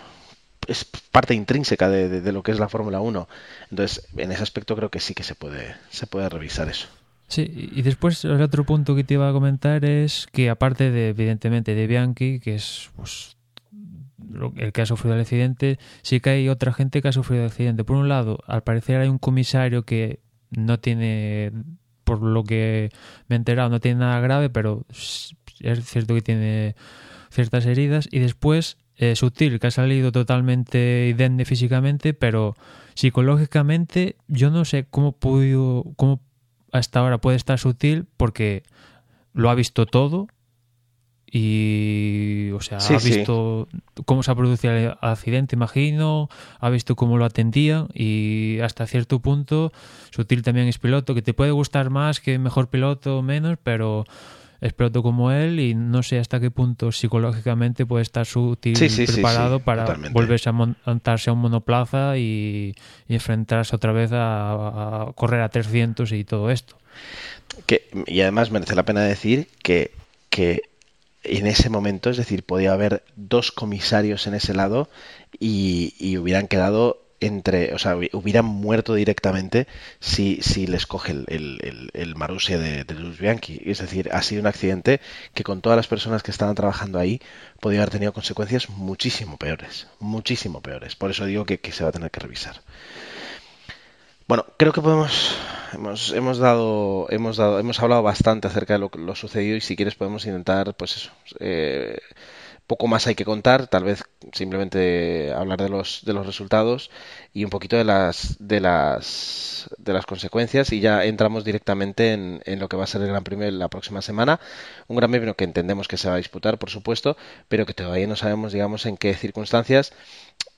es parte intrínseca de, lo que es la Fórmula 1. Entonces, en ese aspecto creo que sí que se puede, se puede revisar eso. Sí, y después el otro punto que te iba a comentar es que aparte de, evidentemente, de Bianchi, que es pues, el que ha sufrido el accidente, sí que hay otra gente que ha sufrido el accidente. Por un lado, al parecer hay un comisario que no tiene, por lo que me he enterado, no tiene nada grave, pero es cierto que tiene ciertas heridas. Y después, eh, Sutil, que ha salido totalmente idente físicamente, pero psicológicamente yo no sé cómo pudo, cómo hasta ahora puede estar Sutil porque lo ha visto todo y, o sea, ha visto cómo se ha producido el accidente, imagino, ha visto cómo lo atendía y hasta cierto punto, Sutil también es piloto, que te puede gustar más que mejor piloto o menos, pero es piloto como él y no sé hasta qué punto psicológicamente puede estar Sutil preparado para volverse a montarse a un monoplaza y, enfrentarse otra vez a, a correr a 300 y todo esto. Que, y además merece la pena decir que, que en ese momento, es decir, podía haber dos comisarios en ese lado y, hubieran quedado entre, o sea, hubieran muerto directamente si, si les coge el, el, el, de, de Bianchi. Es decir, ha sido un accidente que con todas las personas que estaban trabajando ahí podía haber tenido consecuencias muchísimo peores, muchísimo peores. Por eso digo que, que se va a tener que revisar. Bueno, creo que podemos hemos, hemos dado hemos dado hemos hablado bastante acerca de lo, lo sucedido y si quieres podemos intentar pues eso eh, poco más hay que contar tal vez simplemente hablar de los de los resultados y un poquito de las de las de las consecuencias y ya entramos directamente en, en lo que va a ser el Gran Premio la próxima semana un Gran Premio que entendemos que se va a disputar por supuesto pero que todavía no sabemos digamos en qué circunstancias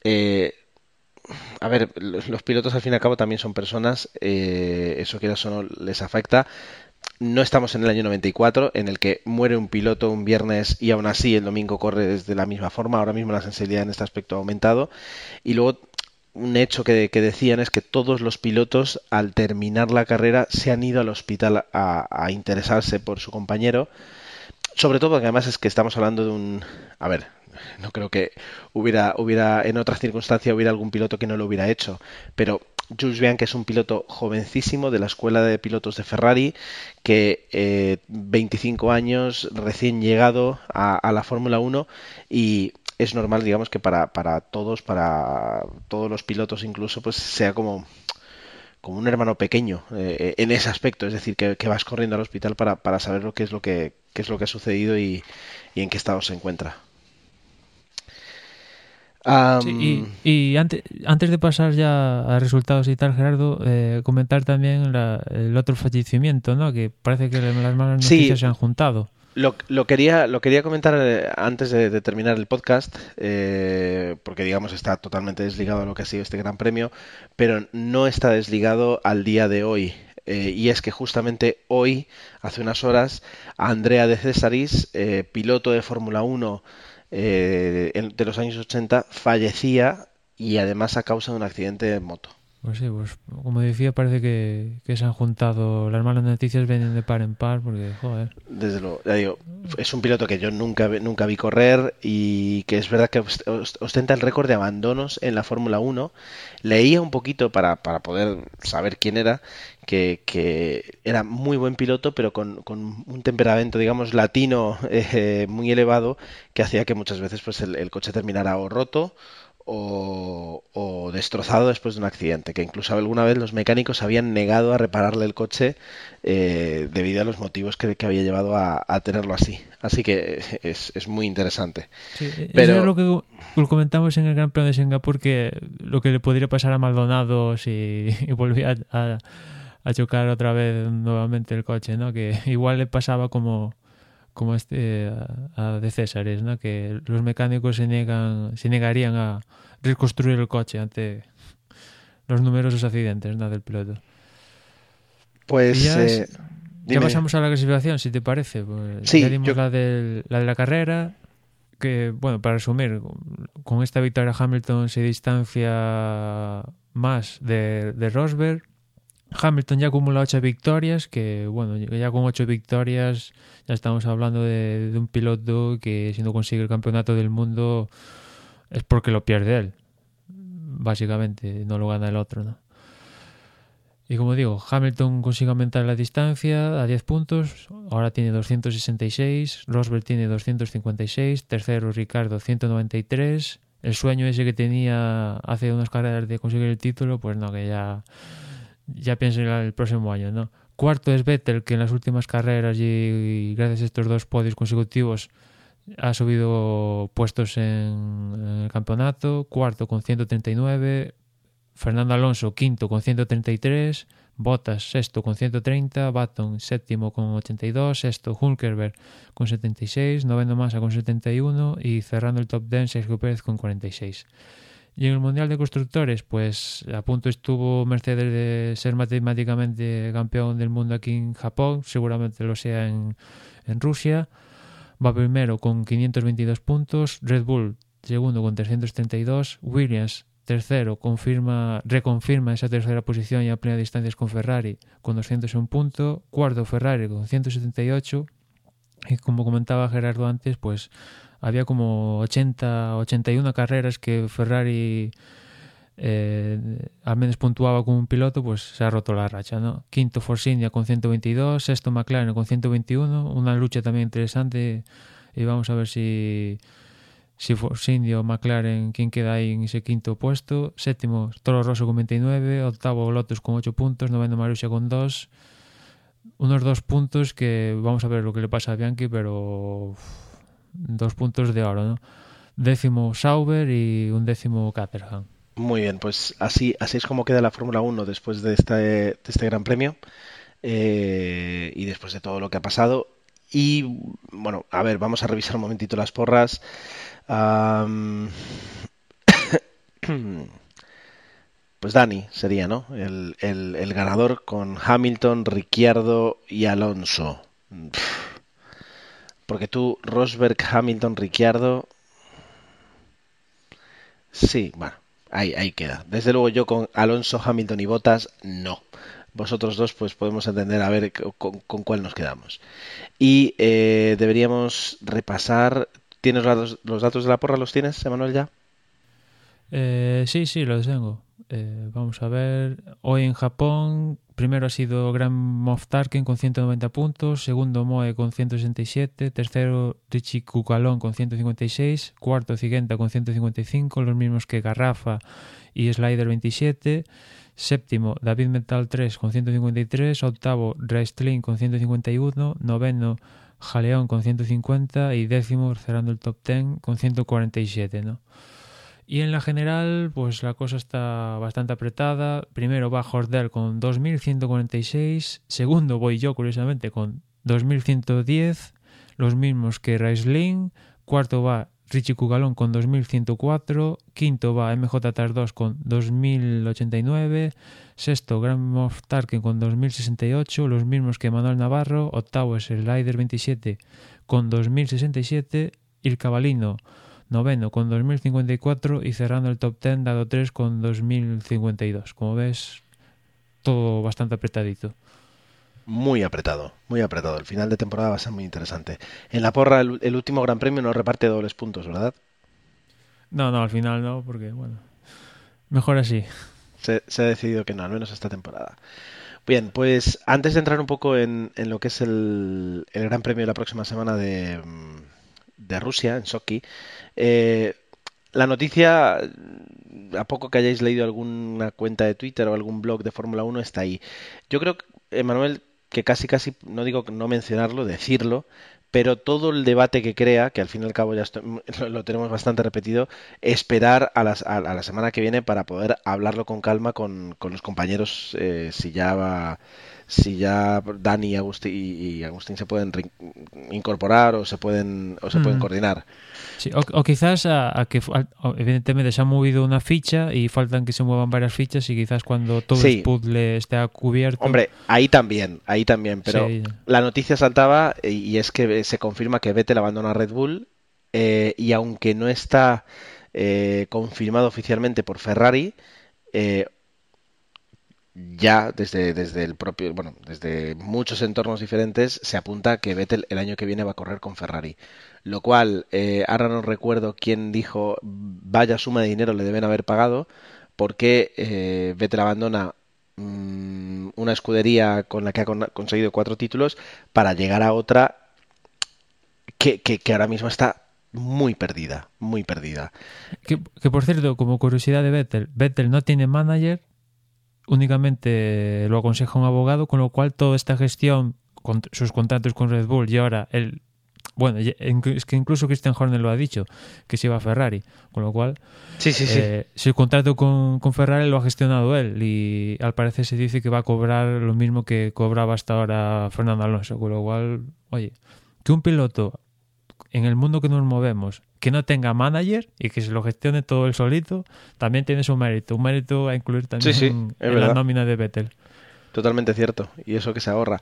eh, a ver, los pilotos al fin y al cabo también son personas, eh, eso que eso no les afecta. No estamos en el año 94 en el que muere un piloto un viernes y aún así el domingo corre desde la misma forma. Ahora mismo la sensibilidad en este aspecto ha aumentado. Y luego un hecho que, decían es que todos los pilotos al terminar la carrera se han ido al hospital a, interesarse por su compañero. Sobre todo porque además es que estamos hablando de un... A ver, no creo que hubiera, hubiera en otras circunstancias hubiera algún piloto que no lo hubiera hecho, pero Jules que es un piloto jovencísimo de la escuela de pilotos de Ferrari, que eh, 25 años, recién llegado a, la Fórmula 1 y es normal, digamos, que para, para todos, para todos los pilotos incluso, pues sea como como un hermano pequeño eh, en ese aspecto, es decir, que, vas corriendo al hospital para, para saber lo que es lo que, qué es lo que ha sucedido y, y en qué estado se encuentra y, antes, antes de pasar ya a resultados y tal, Gerardo, eh, comentar también el otro fallecimiento, ¿no? Que parece que las malas noticias se han juntado. Lo, lo, quería, lo quería comentar eh, antes de, terminar el podcast, eh, porque digamos está totalmente desligado a lo que ha sido este Gran Premio, pero no está desligado al día de hoy. y es que justamente hoy, hace unas horas, Andrea de Cesaris, piloto de Fórmula 1, eh, de los años 80 fallecía y además a causa de un accidente de moto. Pues sí, pues como decía, parece que, se han juntado las malas noticias, vienen de par en par, porque, joder. Desde luego, ya digo, es un piloto que yo nunca, nunca vi correr y que es verdad que ostenta el récord de abandonos en la Fórmula 1. Leía un poquito para, para poder saber quién era, que, que, era muy buen piloto, pero con, con un temperamento, digamos, latino eh, muy elevado, que hacía que muchas veces pues, el, el coche terminara o roto o, destrozado después de un accidente, que incluso alguna vez los mecánicos habían negado a repararle el coche eh, debido a los motivos que, había llevado a, tenerlo así. Así que es, muy interesante. Pero... es lo que comentamos en el Gran Premio de Singapur, que lo que le podría pasar a Maldonado si volvía a, a chocar otra vez nuevamente el coche, ¿no? que igual le pasaba como como este a, de Césares, ¿no? que los mecánicos se niegan se negarían a reconstruir el coche ante los numerosos accidentes ¿no? del piloto. Pues ya, eh, pasamos a la clasificación, si te parece. Pues ya dimos la, de, la de la carrera, que, bueno, para resumir, con esta victoria Hamilton se distancia más de, de Rosberg. Hamilton ya acumula ocho victorias, que bueno, ya con ocho victorias ya estamos hablando de, un piloto que si no consigue el campeonato del mundo es porque lo pierde él, básicamente, no lo gana el otro, ¿no? Y como digo, Hamilton consigue aumentar la distancia a 10 puntos, ahora tiene 266, Rosberg tiene 256, tercero Ricardo 193, el sueño ese que tenía hace unas carreras de conseguir el título, pues no, que ya, ya pienso en el próximo año, ¿no? Cuarto es Vettel, que en las últimas carreras y, gracias a estos dos podios consecutivos ha subido puestos en, en, el campeonato. Cuarto con 139. Fernando Alonso quinto con 133. Bottas sexto con 130. Baton séptimo con 82. Sexto Hulkerberg con 76. Noveno Massa con 71. Y cerrando el top 10 Sergio Pérez con 46. Y en el Mundial de Constructores, pues a punto estuvo Mercedes de ser matemáticamente campeón del mundo aquí en Japón, seguramente lo sea en, en Rusia. Va primero con 522 puntos, Red Bull segundo con 332, Williams tercero confirma, reconfirma esa tercera posición y a plena distancias con Ferrari con 201 puntos, cuarto Ferrari con 178 y como comentaba Gerardo antes, pues había como 80, 81 carreras que Ferrari eh, al menos puntuaba con un piloto, pues se ha roto la racha, ¿no? Quinto Force India con 122, sexto McLaren con 121, una lucha también interesante y vamos a ver si si Force o McLaren quién queda ahí en ese quinto puesto, séptimo Toro Rosso con 29, octavo Lotus con 8 puntos, noveno Marussia con 2, unos dos puntos que vamos a ver lo que le pasa a Bianchi, pero dos puntos de oro, ¿no? Décimo Sauber y un décimo Caterham. Muy bien, pues así, así es como queda la Fórmula 1 después de este, de este Gran Premio eh, y después de todo lo que ha pasado. Y bueno, a ver, vamos a revisar un momentito las porras. Pues Dani sería, ¿no? El, ganador con Hamilton, Ricciardo y Alonso. Porque tú, Rosberg, Hamilton, Ricciardo. Sí, bueno, ahí, ahí queda. Desde luego yo con Alonso, Hamilton y Botas, no. Vosotros dos, pues podemos entender a ver con, cuál nos quedamos. Y eh, deberíamos repasar. ¿Tienes los, los, datos de la porra? ¿Los tienes, Emanuel, ya? Eh, sí, sí, los tengo. Eh, vamos a ver. Hoy en Japón, primero ha sido Grand Moff Tarkin con 190 puntos, segundo Moe con 167, tercero Richie Cucalón con 156, cuarto Cigenta con 155, los mismos que Garrafa y Slider 27, séptimo David Metal 3 con 153, octavo Raistlin con 151, noveno Jaleón con 150 y décimo cerrando el top 10 con 147, ¿no? Y en la general, pues la cosa está bastante apretada. Primero va Jordel con 2146. Segundo voy yo, curiosamente, con 2110. Los mismos que Raisling. Cuarto va Richie Cugalón con 2104. Quinto va MJ Tar 2 con 2089. Sexto Grand Moff Tarkin con 2068. Los mismos que Manuel Navarro. Octavo es el Rider 27 con 2067. Y el Cabalino noveno con 2054 y cerrando el top 10 dado 3 con 2052. Como ves, todo bastante apretadito. Muy apretado, muy apretado. El final de temporada va a ser muy interesante. En la porra, el, el último Gran Premio no reparte dobles puntos, ¿verdad? No, no, al final no, porque, bueno, mejor así. Se, se ha decidido que no, al menos esta temporada. Bien, pues antes de entrar un poco en, en lo que es el, el, Gran Premio de la próxima semana de, de Rusia, en Sochi, eh, la noticia, a poco que hayáis leído alguna cuenta de Twitter o algún blog de Fórmula 1, está ahí. Yo creo, Emanuel, que casi, casi, no digo no mencionarlo, decirlo, pero todo el debate que crea, que al fin y al cabo ya estoy, lo, tenemos bastante repetido, esperar a, las, a, a, la semana que viene para poder hablarlo con calma con, con los compañeros, eh, si ya va si ya Dani y Agustín, y Agustín se pueden incorporar o se pueden o se mm. pueden coordinar. Sí, o, o, quizás a, a que evidentemente se ha movido una ficha y faltan que se muevan varias fichas y quizás cuando todo sí. el puzzle esté cubierto. Hombre, ahí también, ahí también, pero sí. la noticia saltaba y es que se confirma que Vettel abandona Red Bull eh, y aunque no está eh, confirmado oficialmente por Ferrari, eh, ya desde, desde el propio, bueno, desde muchos entornos diferentes se apunta que Vettel el año que viene va a correr con Ferrari. Lo cual, eh, ahora no recuerdo quién dijo vaya suma de dinero le deben haber pagado, porque eh, Vettel abandona mm, una escudería con la que ha con- conseguido cuatro títulos para llegar a otra que, que- ahora mismo está muy perdida, muy perdida. Que, por cierto, como curiosidad de Vettel, Vettel no tiene manager, únicamente lo aconseja un abogado, con lo cual toda esta gestión, con sus contratos con Red Bull y ahora él, bueno, es que incluso Christian Horner lo ha dicho, que se iba a Ferrari, con lo cual Sí, sí, sí. eh, su contrato con, con Ferrari lo ha gestionado él y al parecer se dice que va a cobrar lo mismo que cobraba hasta ahora Fernando Alonso, con lo cual, oye, que un piloto en el mundo que nos movemos que no tenga manager y que se lo gestione todo él solito, también tiene su mérito, un mérito a incluir también Sí, sí, en, es la nómina de Vettel. Totalmente cierto, y eso que se ahorra.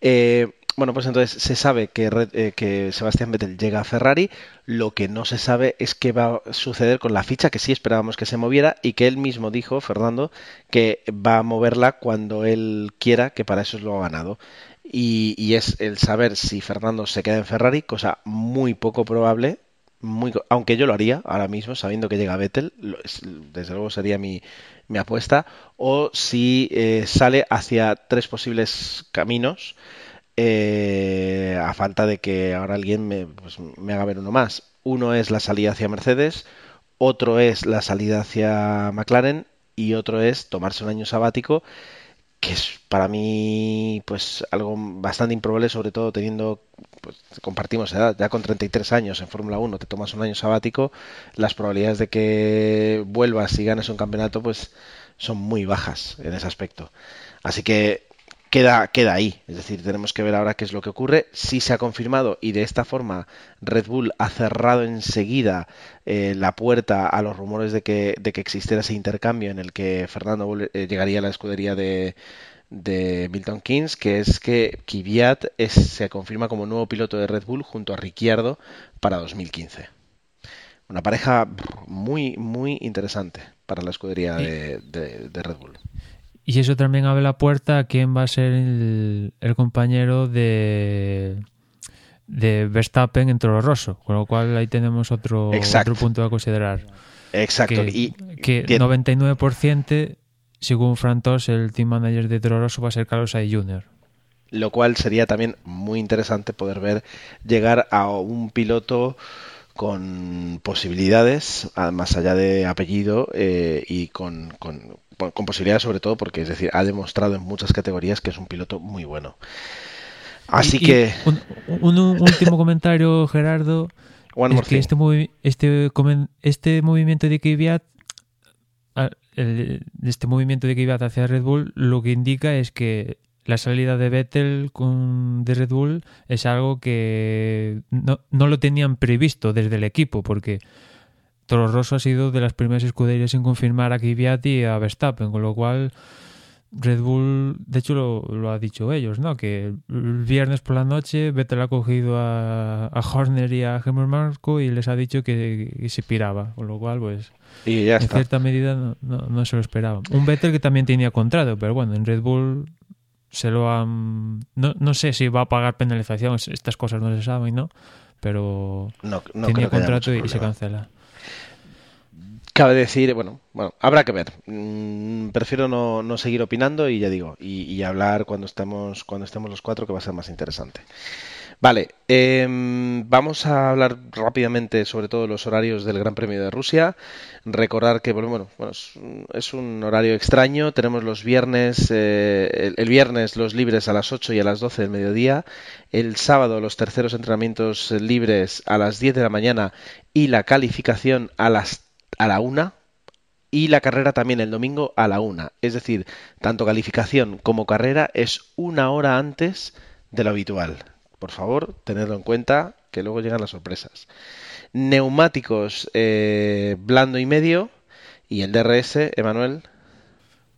Eh, bueno, pues entonces se sabe que, eh, que Sebastián Vettel llega a Ferrari, lo que no se sabe es qué va a suceder con la ficha, que sí esperábamos que se moviera, y que él mismo dijo, Fernando, que va a moverla cuando él quiera, que para eso lo ha ganado. Y, y es el saber si Fernando se queda en Ferrari, cosa muy poco probable, aunque yo lo haría ahora mismo, sabiendo que llega Vettel, desde luego sería mi, mi apuesta, o si eh, sale hacia tres posibles caminos, eh, a falta de que ahora alguien me, pues, me haga ver uno más. Uno es la salida hacia Mercedes, otro es la salida hacia McLaren y otro es tomarse un año sabático, que es para mí pues algo bastante improbable, sobre todo teniendo, pues, compartimos edad, ya con 33 años en Fórmula 1 te tomas un año sabático, las probabilidades de que vuelvas y ganes un campeonato pues son muy bajas en ese aspecto. Así que queda, queda ahí. Es decir, tenemos que ver ahora qué es lo que ocurre. Si se ha confirmado y de esta forma Red Bull ha cerrado enseguida eh, la puerta a los rumores de que, de que existiera ese intercambio en el que Fernando eh, llegaría a la escudería de, de Milton Keynes, que es que Kvyat es- se confirma como nuevo piloto de Red Bull junto a Ricciardo para 2015. Una pareja muy, muy interesante para la escudería de, de- de Red Bull. Y eso también abre la puerta a quién va a ser el, el compañero de, de Verstappen en Toro Rosso, con lo cual ahí tenemos otro, otro punto a considerar. Exacto. que, y que tien- 99%, según Fran Tos, el team manager de Toro Rosso va a ser Carlos Sainz Jr. lo cual sería también muy interesante poder ver llegar a un piloto con posibilidades, más allá de apellido, eh, y con, con- con posibilidades sobre todo porque, es decir, ha demostrado en muchas categorías que es un piloto muy bueno. Así Y- y que, Un, un- un último comentario, Gerardo. one es que este, movi- este, este movimiento de Kvyat el- este movimiento de Kvyat hacia Red Bull lo que indica es que la salida de Vettel con, de Red Bull es algo que no, no lo tenían previsto desde el equipo porque Toro Rosso ha sido de las primeras escuderías en confirmar a Kvyat y a Verstappen con lo cual Red Bull, de hecho lo, lo ha dicho ellos, ¿no? Que el viernes por la noche Vettel ha cogido a, a Horner y a Helmut Marko y les ha dicho que, que se piraba, con lo cual, pues, Y ya en está. cierta medida no, no, no se lo esperaba. Un Vettel que también tenía contrato, pero bueno, en Red Bull se lo han... No, no sé si va a pagar penalización, estas cosas no se saben, ¿no? Pero No, tenía contrato y se cancela. Cabe decir, bueno, bueno, habrá que ver. Mm, prefiero no, no seguir opinando y ya digo, y, hablar cuando estemos, cuando estemos los cuatro, que va a ser más interesante. Vale, em, vamos a hablar rápidamente sobre todo los horarios del Gran Premio de Rusia. Recordar que, bueno, bueno, es, un- horario extraño. Tenemos los viernes, eh, el, viernes los libres a las 8 y a las 12 del mediodía. El sábado los terceros entrenamientos libres a las 10 de la mañana y la calificación a las a la 1 y la carrera también el domingo a la 1. Es decir, tanto calificación como carrera es una hora antes de lo habitual. Por favor, tenedlo en cuenta que luego llegan las sorpresas. Neumáticos eh, blando y medio y el DRS, Emanuel.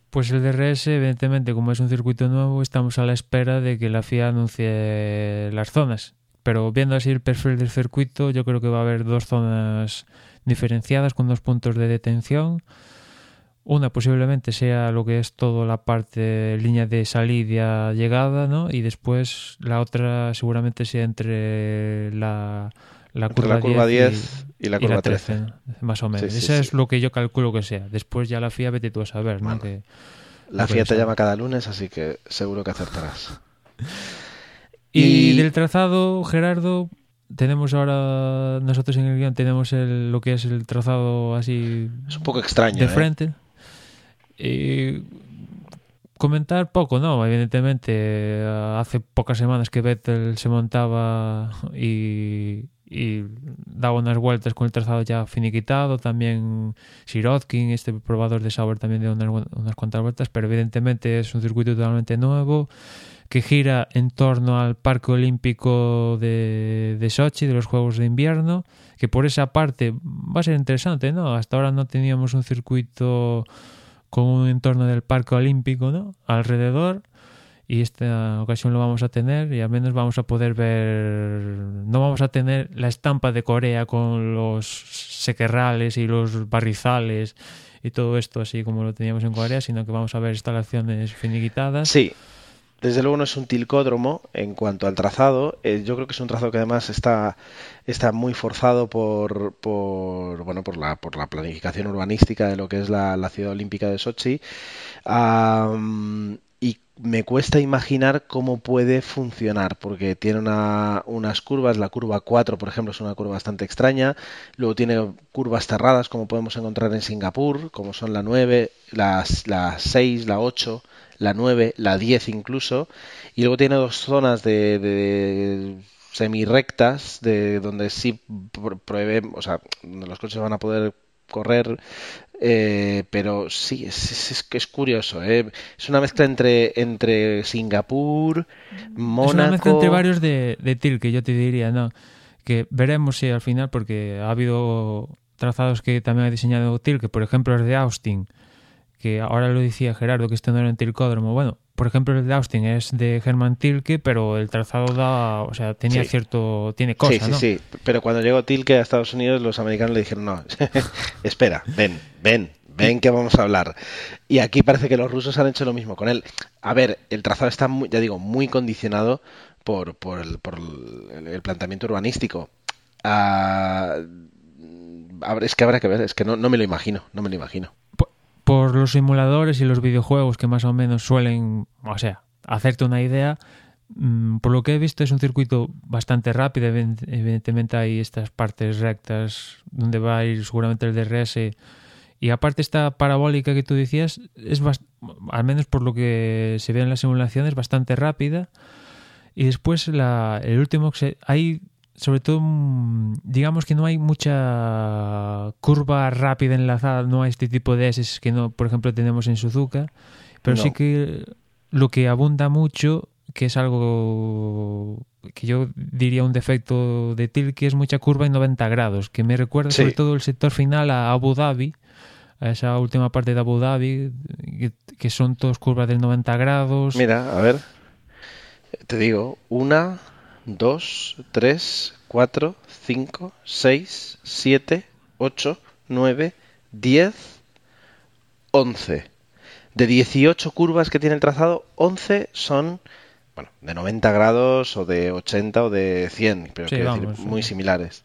Pues el DRS, evidentemente, como es un circuito nuevo, estamos a la espera de que la FIA anuncie las zonas. pero viendo así el perfil del circuito, yo creo que va a haber dos zonas diferenciadas con dos puntos de detención. Una posiblemente sea lo que es toda la parte línea de salida llegada, ¿no? Y después la otra seguramente sea entre la, la curva, la curva 10, 10 y, y, la curva 13, 13 más o menos. Sí, sí, Eso sí. es lo que yo calculo que sea. Después ya la FIA vete tú a saber, ¿no? Bueno, que, La FIA te llama cada lunes, así que seguro que acertarás. Y, Y- del trazado, Gerardo, tenemos ahora, nosotros en el guion tenemos el, lo que es el trazado así Es un poco extraño, de ¿eh? frente. Y comentar poco, ¿no? Evidentemente, hace pocas semanas que Vettel se montaba y, y daba unas vueltas con el trazado ya finiquitado. También Sirotkin, este probador de Sauber, también dio unas cuantas vueltas, pero evidentemente es un circuito totalmente nuevo que gira en torno al Parque Olímpico de, de Sochi, de los Juegos de Invierno, que por esa parte va a ser interesante, ¿no? Hasta ahora no teníamos un circuito con un entorno del Parque Olímpico, ¿no? Alrededor. Y esta ocasión lo vamos a tener y al menos vamos a poder ver, no vamos a tener la estampa de Corea con los sequerrales y los barrizales y todo esto así como lo teníamos en Corea, sino que vamos a ver instalaciones finiquitadas. Sí, desde luego no es un tilcódromo en cuanto al trazado. Eh, yo creo que es un trazado que además está, está muy forzado por, por, bueno, por, la, por la planificación urbanística de lo que es la, ciudad olímpica de Sochi. Y me cuesta imaginar cómo puede funcionar, porque tiene una- unas curvas, la curva 4, por ejemplo, es una curva bastante extraña, luego tiene curvas cerradas, como podemos encontrar en Singapur, como son la 9, las, la 6, la 8, la 9, la 10 incluso, y luego tiene dos zonas de, de semi-rectas, de donde sí pr- prevé, o sea, donde los coches van a poder correr, eh, pero sí, es, es, es que es curioso, ¿eh? Es una mezcla entre, entre Singapur, Es una mezcla Mónaco... entre varios de, de TIL, que yo te diría, ¿no? Que veremos si al final, porque ha habido trazados que también ha diseñado TIL, que por ejemplo es de Austin, que ahora lo decía Gerardo, que este no era en Tilcódromo. Bueno, por ejemplo el de Austin es de Germán Tilke, pero el trazado da, o sea, tenía Sí. cierto, tiene cosas, Sí, sí, ¿no? sí. Pero cuando llegó Tilke a Estados Unidos, los americanos le dijeron, no, espera, ven, ven, ven que vamos a hablar. Y aquí parece que los rusos han hecho lo mismo con él. A ver, el trazado está, muy, ya digo, muy condicionado por, por, el, por el, el planteamiento urbanístico. Ah, es que habrá que ver, es que no, no me lo imagino, no me lo imagino. Por, los simuladores y los videojuegos que más o menos suelen, o sea, hacerte una idea, mm, por lo que he visto es un circuito bastante rápido, Eviden- evidentemente hay estas partes rectas donde va a ir seguramente el DRS y aparte esta parabólica que tú decías es al menos por lo que se ve en las simulaciones bastante rápida y después la, el último hay sobre todo mm, digamos que no hay mucha curva rápida enlazada no hay este tipo de S que no por ejemplo tenemos en Suzuka pero No. sí que lo que abunda mucho que es algo que yo diría un defecto de TIL que es mucha curva en 90 grados que me recuerda Sí. sobre todo el sector final a Abu Dhabi a esa última parte de Abu Dhabi que, que son todas curvas del 90 grados Mira, a ver, te digo, una, dos, tres, cuatro, cinco, seis, siete, ocho, nueve, diez, once. De 18 curvas que tiene el trazado, 11 son, bueno, de 90 grados o de 80 o de 100, pero Sí, quiero vamos, decir, muy sí. similares.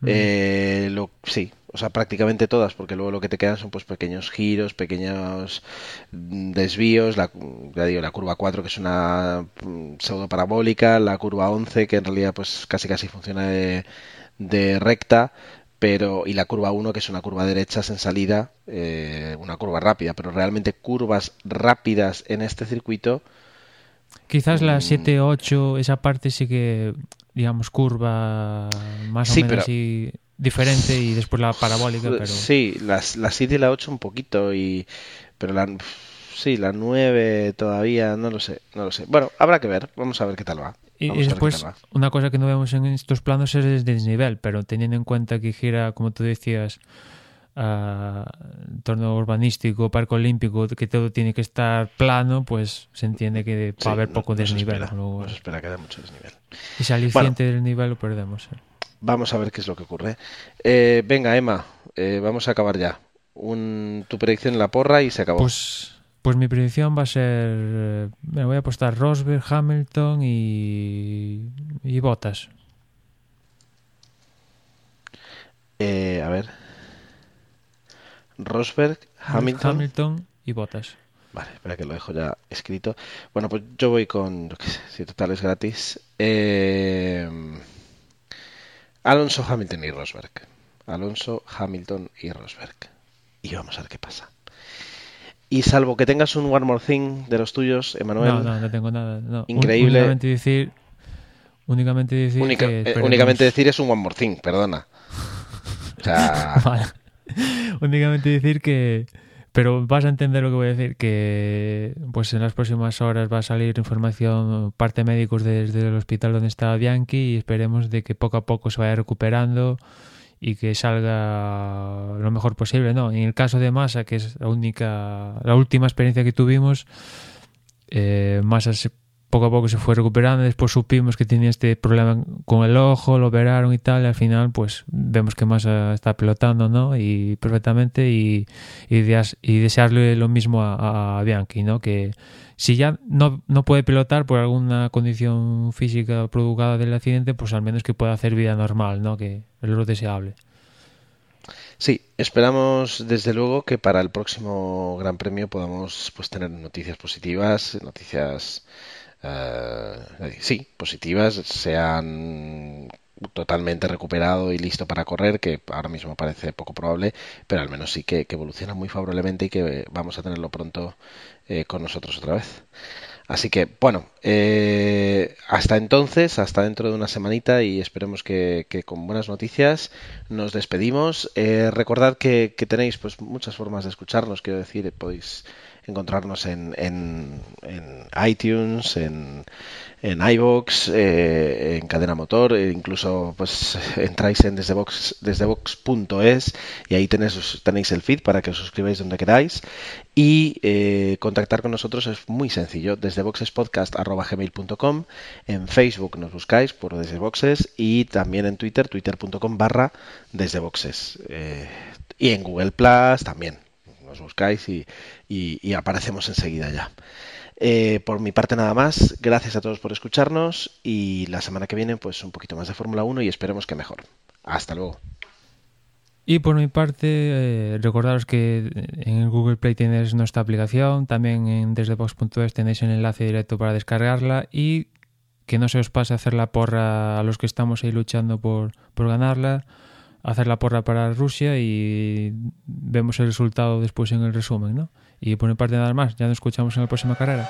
Mm. Eh, lo, sí, o sea, prácticamente todas, porque luego lo que te quedan son pues pequeños giros, pequeños desvíos, la, ya digo, la curva 4 que es una mm, pseudo parabólica, la curva 11 que en realidad pues casi casi funciona de, de recta, pero y la curva 1 que es una curva derechas en salida, eh, una curva rápida, pero realmente curvas rápidas en este circuito Quizás la Mm. 7-8, esa parte sí que, digamos, curva más Sí, o menos pero- así diferente y después la parabólica, pero... Sí, las, la 7 y la 8 un poquito, y pero la, sí, la 9 todavía, no lo sé, no lo sé. Bueno, habrá que ver, vamos a ver qué tal va. Y, después, tal va. una cosa que no vemos en estos planos es el desnivel, pero teniendo en cuenta que gira, como tú decías, a entorno urbanístico, parque olímpico, que todo tiene que estar plano, pues se entiende que va a haber poco desnivel. Espera, luego, espera que haya mucho desnivel. Y si aliciente del nivel lo perdemos. ¿eh? Vamos a ver qué es lo que ocurre. Eh, venga, Emma, eh, vamos a acabar ya. Un, tu predicción en la porra y se acabó. Pues, pues mi predicción va a ser. Me voy a apostar Rosberg, Hamilton y, y Bottas. a ver. Rosberg, Hamilton. Hamilton y Bottas. Vale, espera que lo dejo ya escrito. Bueno, pues yo voy con, si total es gratis, eh, Alonso, Hamilton y Rosberg. Alonso, Hamilton y Rosberg. Y vamos a ver qué pasa. Y salvo que tengas un One More Thing de los tuyos, Emanuel. No, no, no tengo nada. No. Increíble. Únicamente decir. Únicamente decir. Eh, únicamente decir es un One More Thing, perdona. O sea. únicamente decir que pero vas a entender lo que voy a decir, que pues en las próximas horas va a salir información, parte médicos desde el hospital donde está Bianchi y esperemos de que poco a poco se vaya recuperando y que salga lo mejor posible. No, en el caso de Massa, que es la única, la última experiencia que tuvimos, eh, Massa se poco a poco se fue recuperando, después supimos que tenía este problema con el ojo, lo operaron y tal, y al final pues vemos que más está pelotando, ¿no? Y perfectamente y, y, desearle lo mismo a, Bianchi, ¿no? Que si ya no, no puede pilotar por alguna condición física provocada del accidente, pues al menos que pueda hacer vida normal, ¿no? Que es lo deseable. Sí, esperamos desde luego que para el próximo Gran Premio podamos pues tener noticias positivas, noticias eh, sí, positivas, se han totalmente recuperado y listo para correr, que ahora mismo parece poco probable, pero al menos sí que, evoluciona muy favorablemente y que vamos a tenerlo pronto eh, con nosotros otra vez. Así que, bueno, eh, hasta entonces, hasta dentro de una semanita y esperemos que, con buenas noticias nos despedimos. recordad que, que, tenéis pues muchas formas de escucharnos, quiero decir, podéis encontrarnos en, en, iTunes, en, en eh, en Cadena Motor, e incluso pues entráis en desdevox, desdevox.es y ahí tenéis, tenéis el feed para que os suscribáis donde queráis. Y eh, contactar con nosotros es muy sencillo, desde boxespodcast.gmail.com, en Facebook nos buscáis por desde boxes y también en Twitter, twitter.com barra desde boxes eh, y en Google Plus también buscáis y, aparecemos enseguida ya. Eh, por mi parte nada más, gracias a todos por escucharnos y la semana que viene pues un poquito más de Fórmula 1 y esperemos que mejor. Hasta luego. Y por mi parte, eh, recordaros que en Google Play tenéis nuestra aplicación, también en desdebox.es tenéis el enlace directo para descargarla y que no se os pase hacer la porra a los que estamos ahí luchando por, por ganarla hacer la porra para Rusia y vemos el resultado después en el resumen, ¿no? Y por mi parte nada más, ya nos escuchamos en la próxima carrera.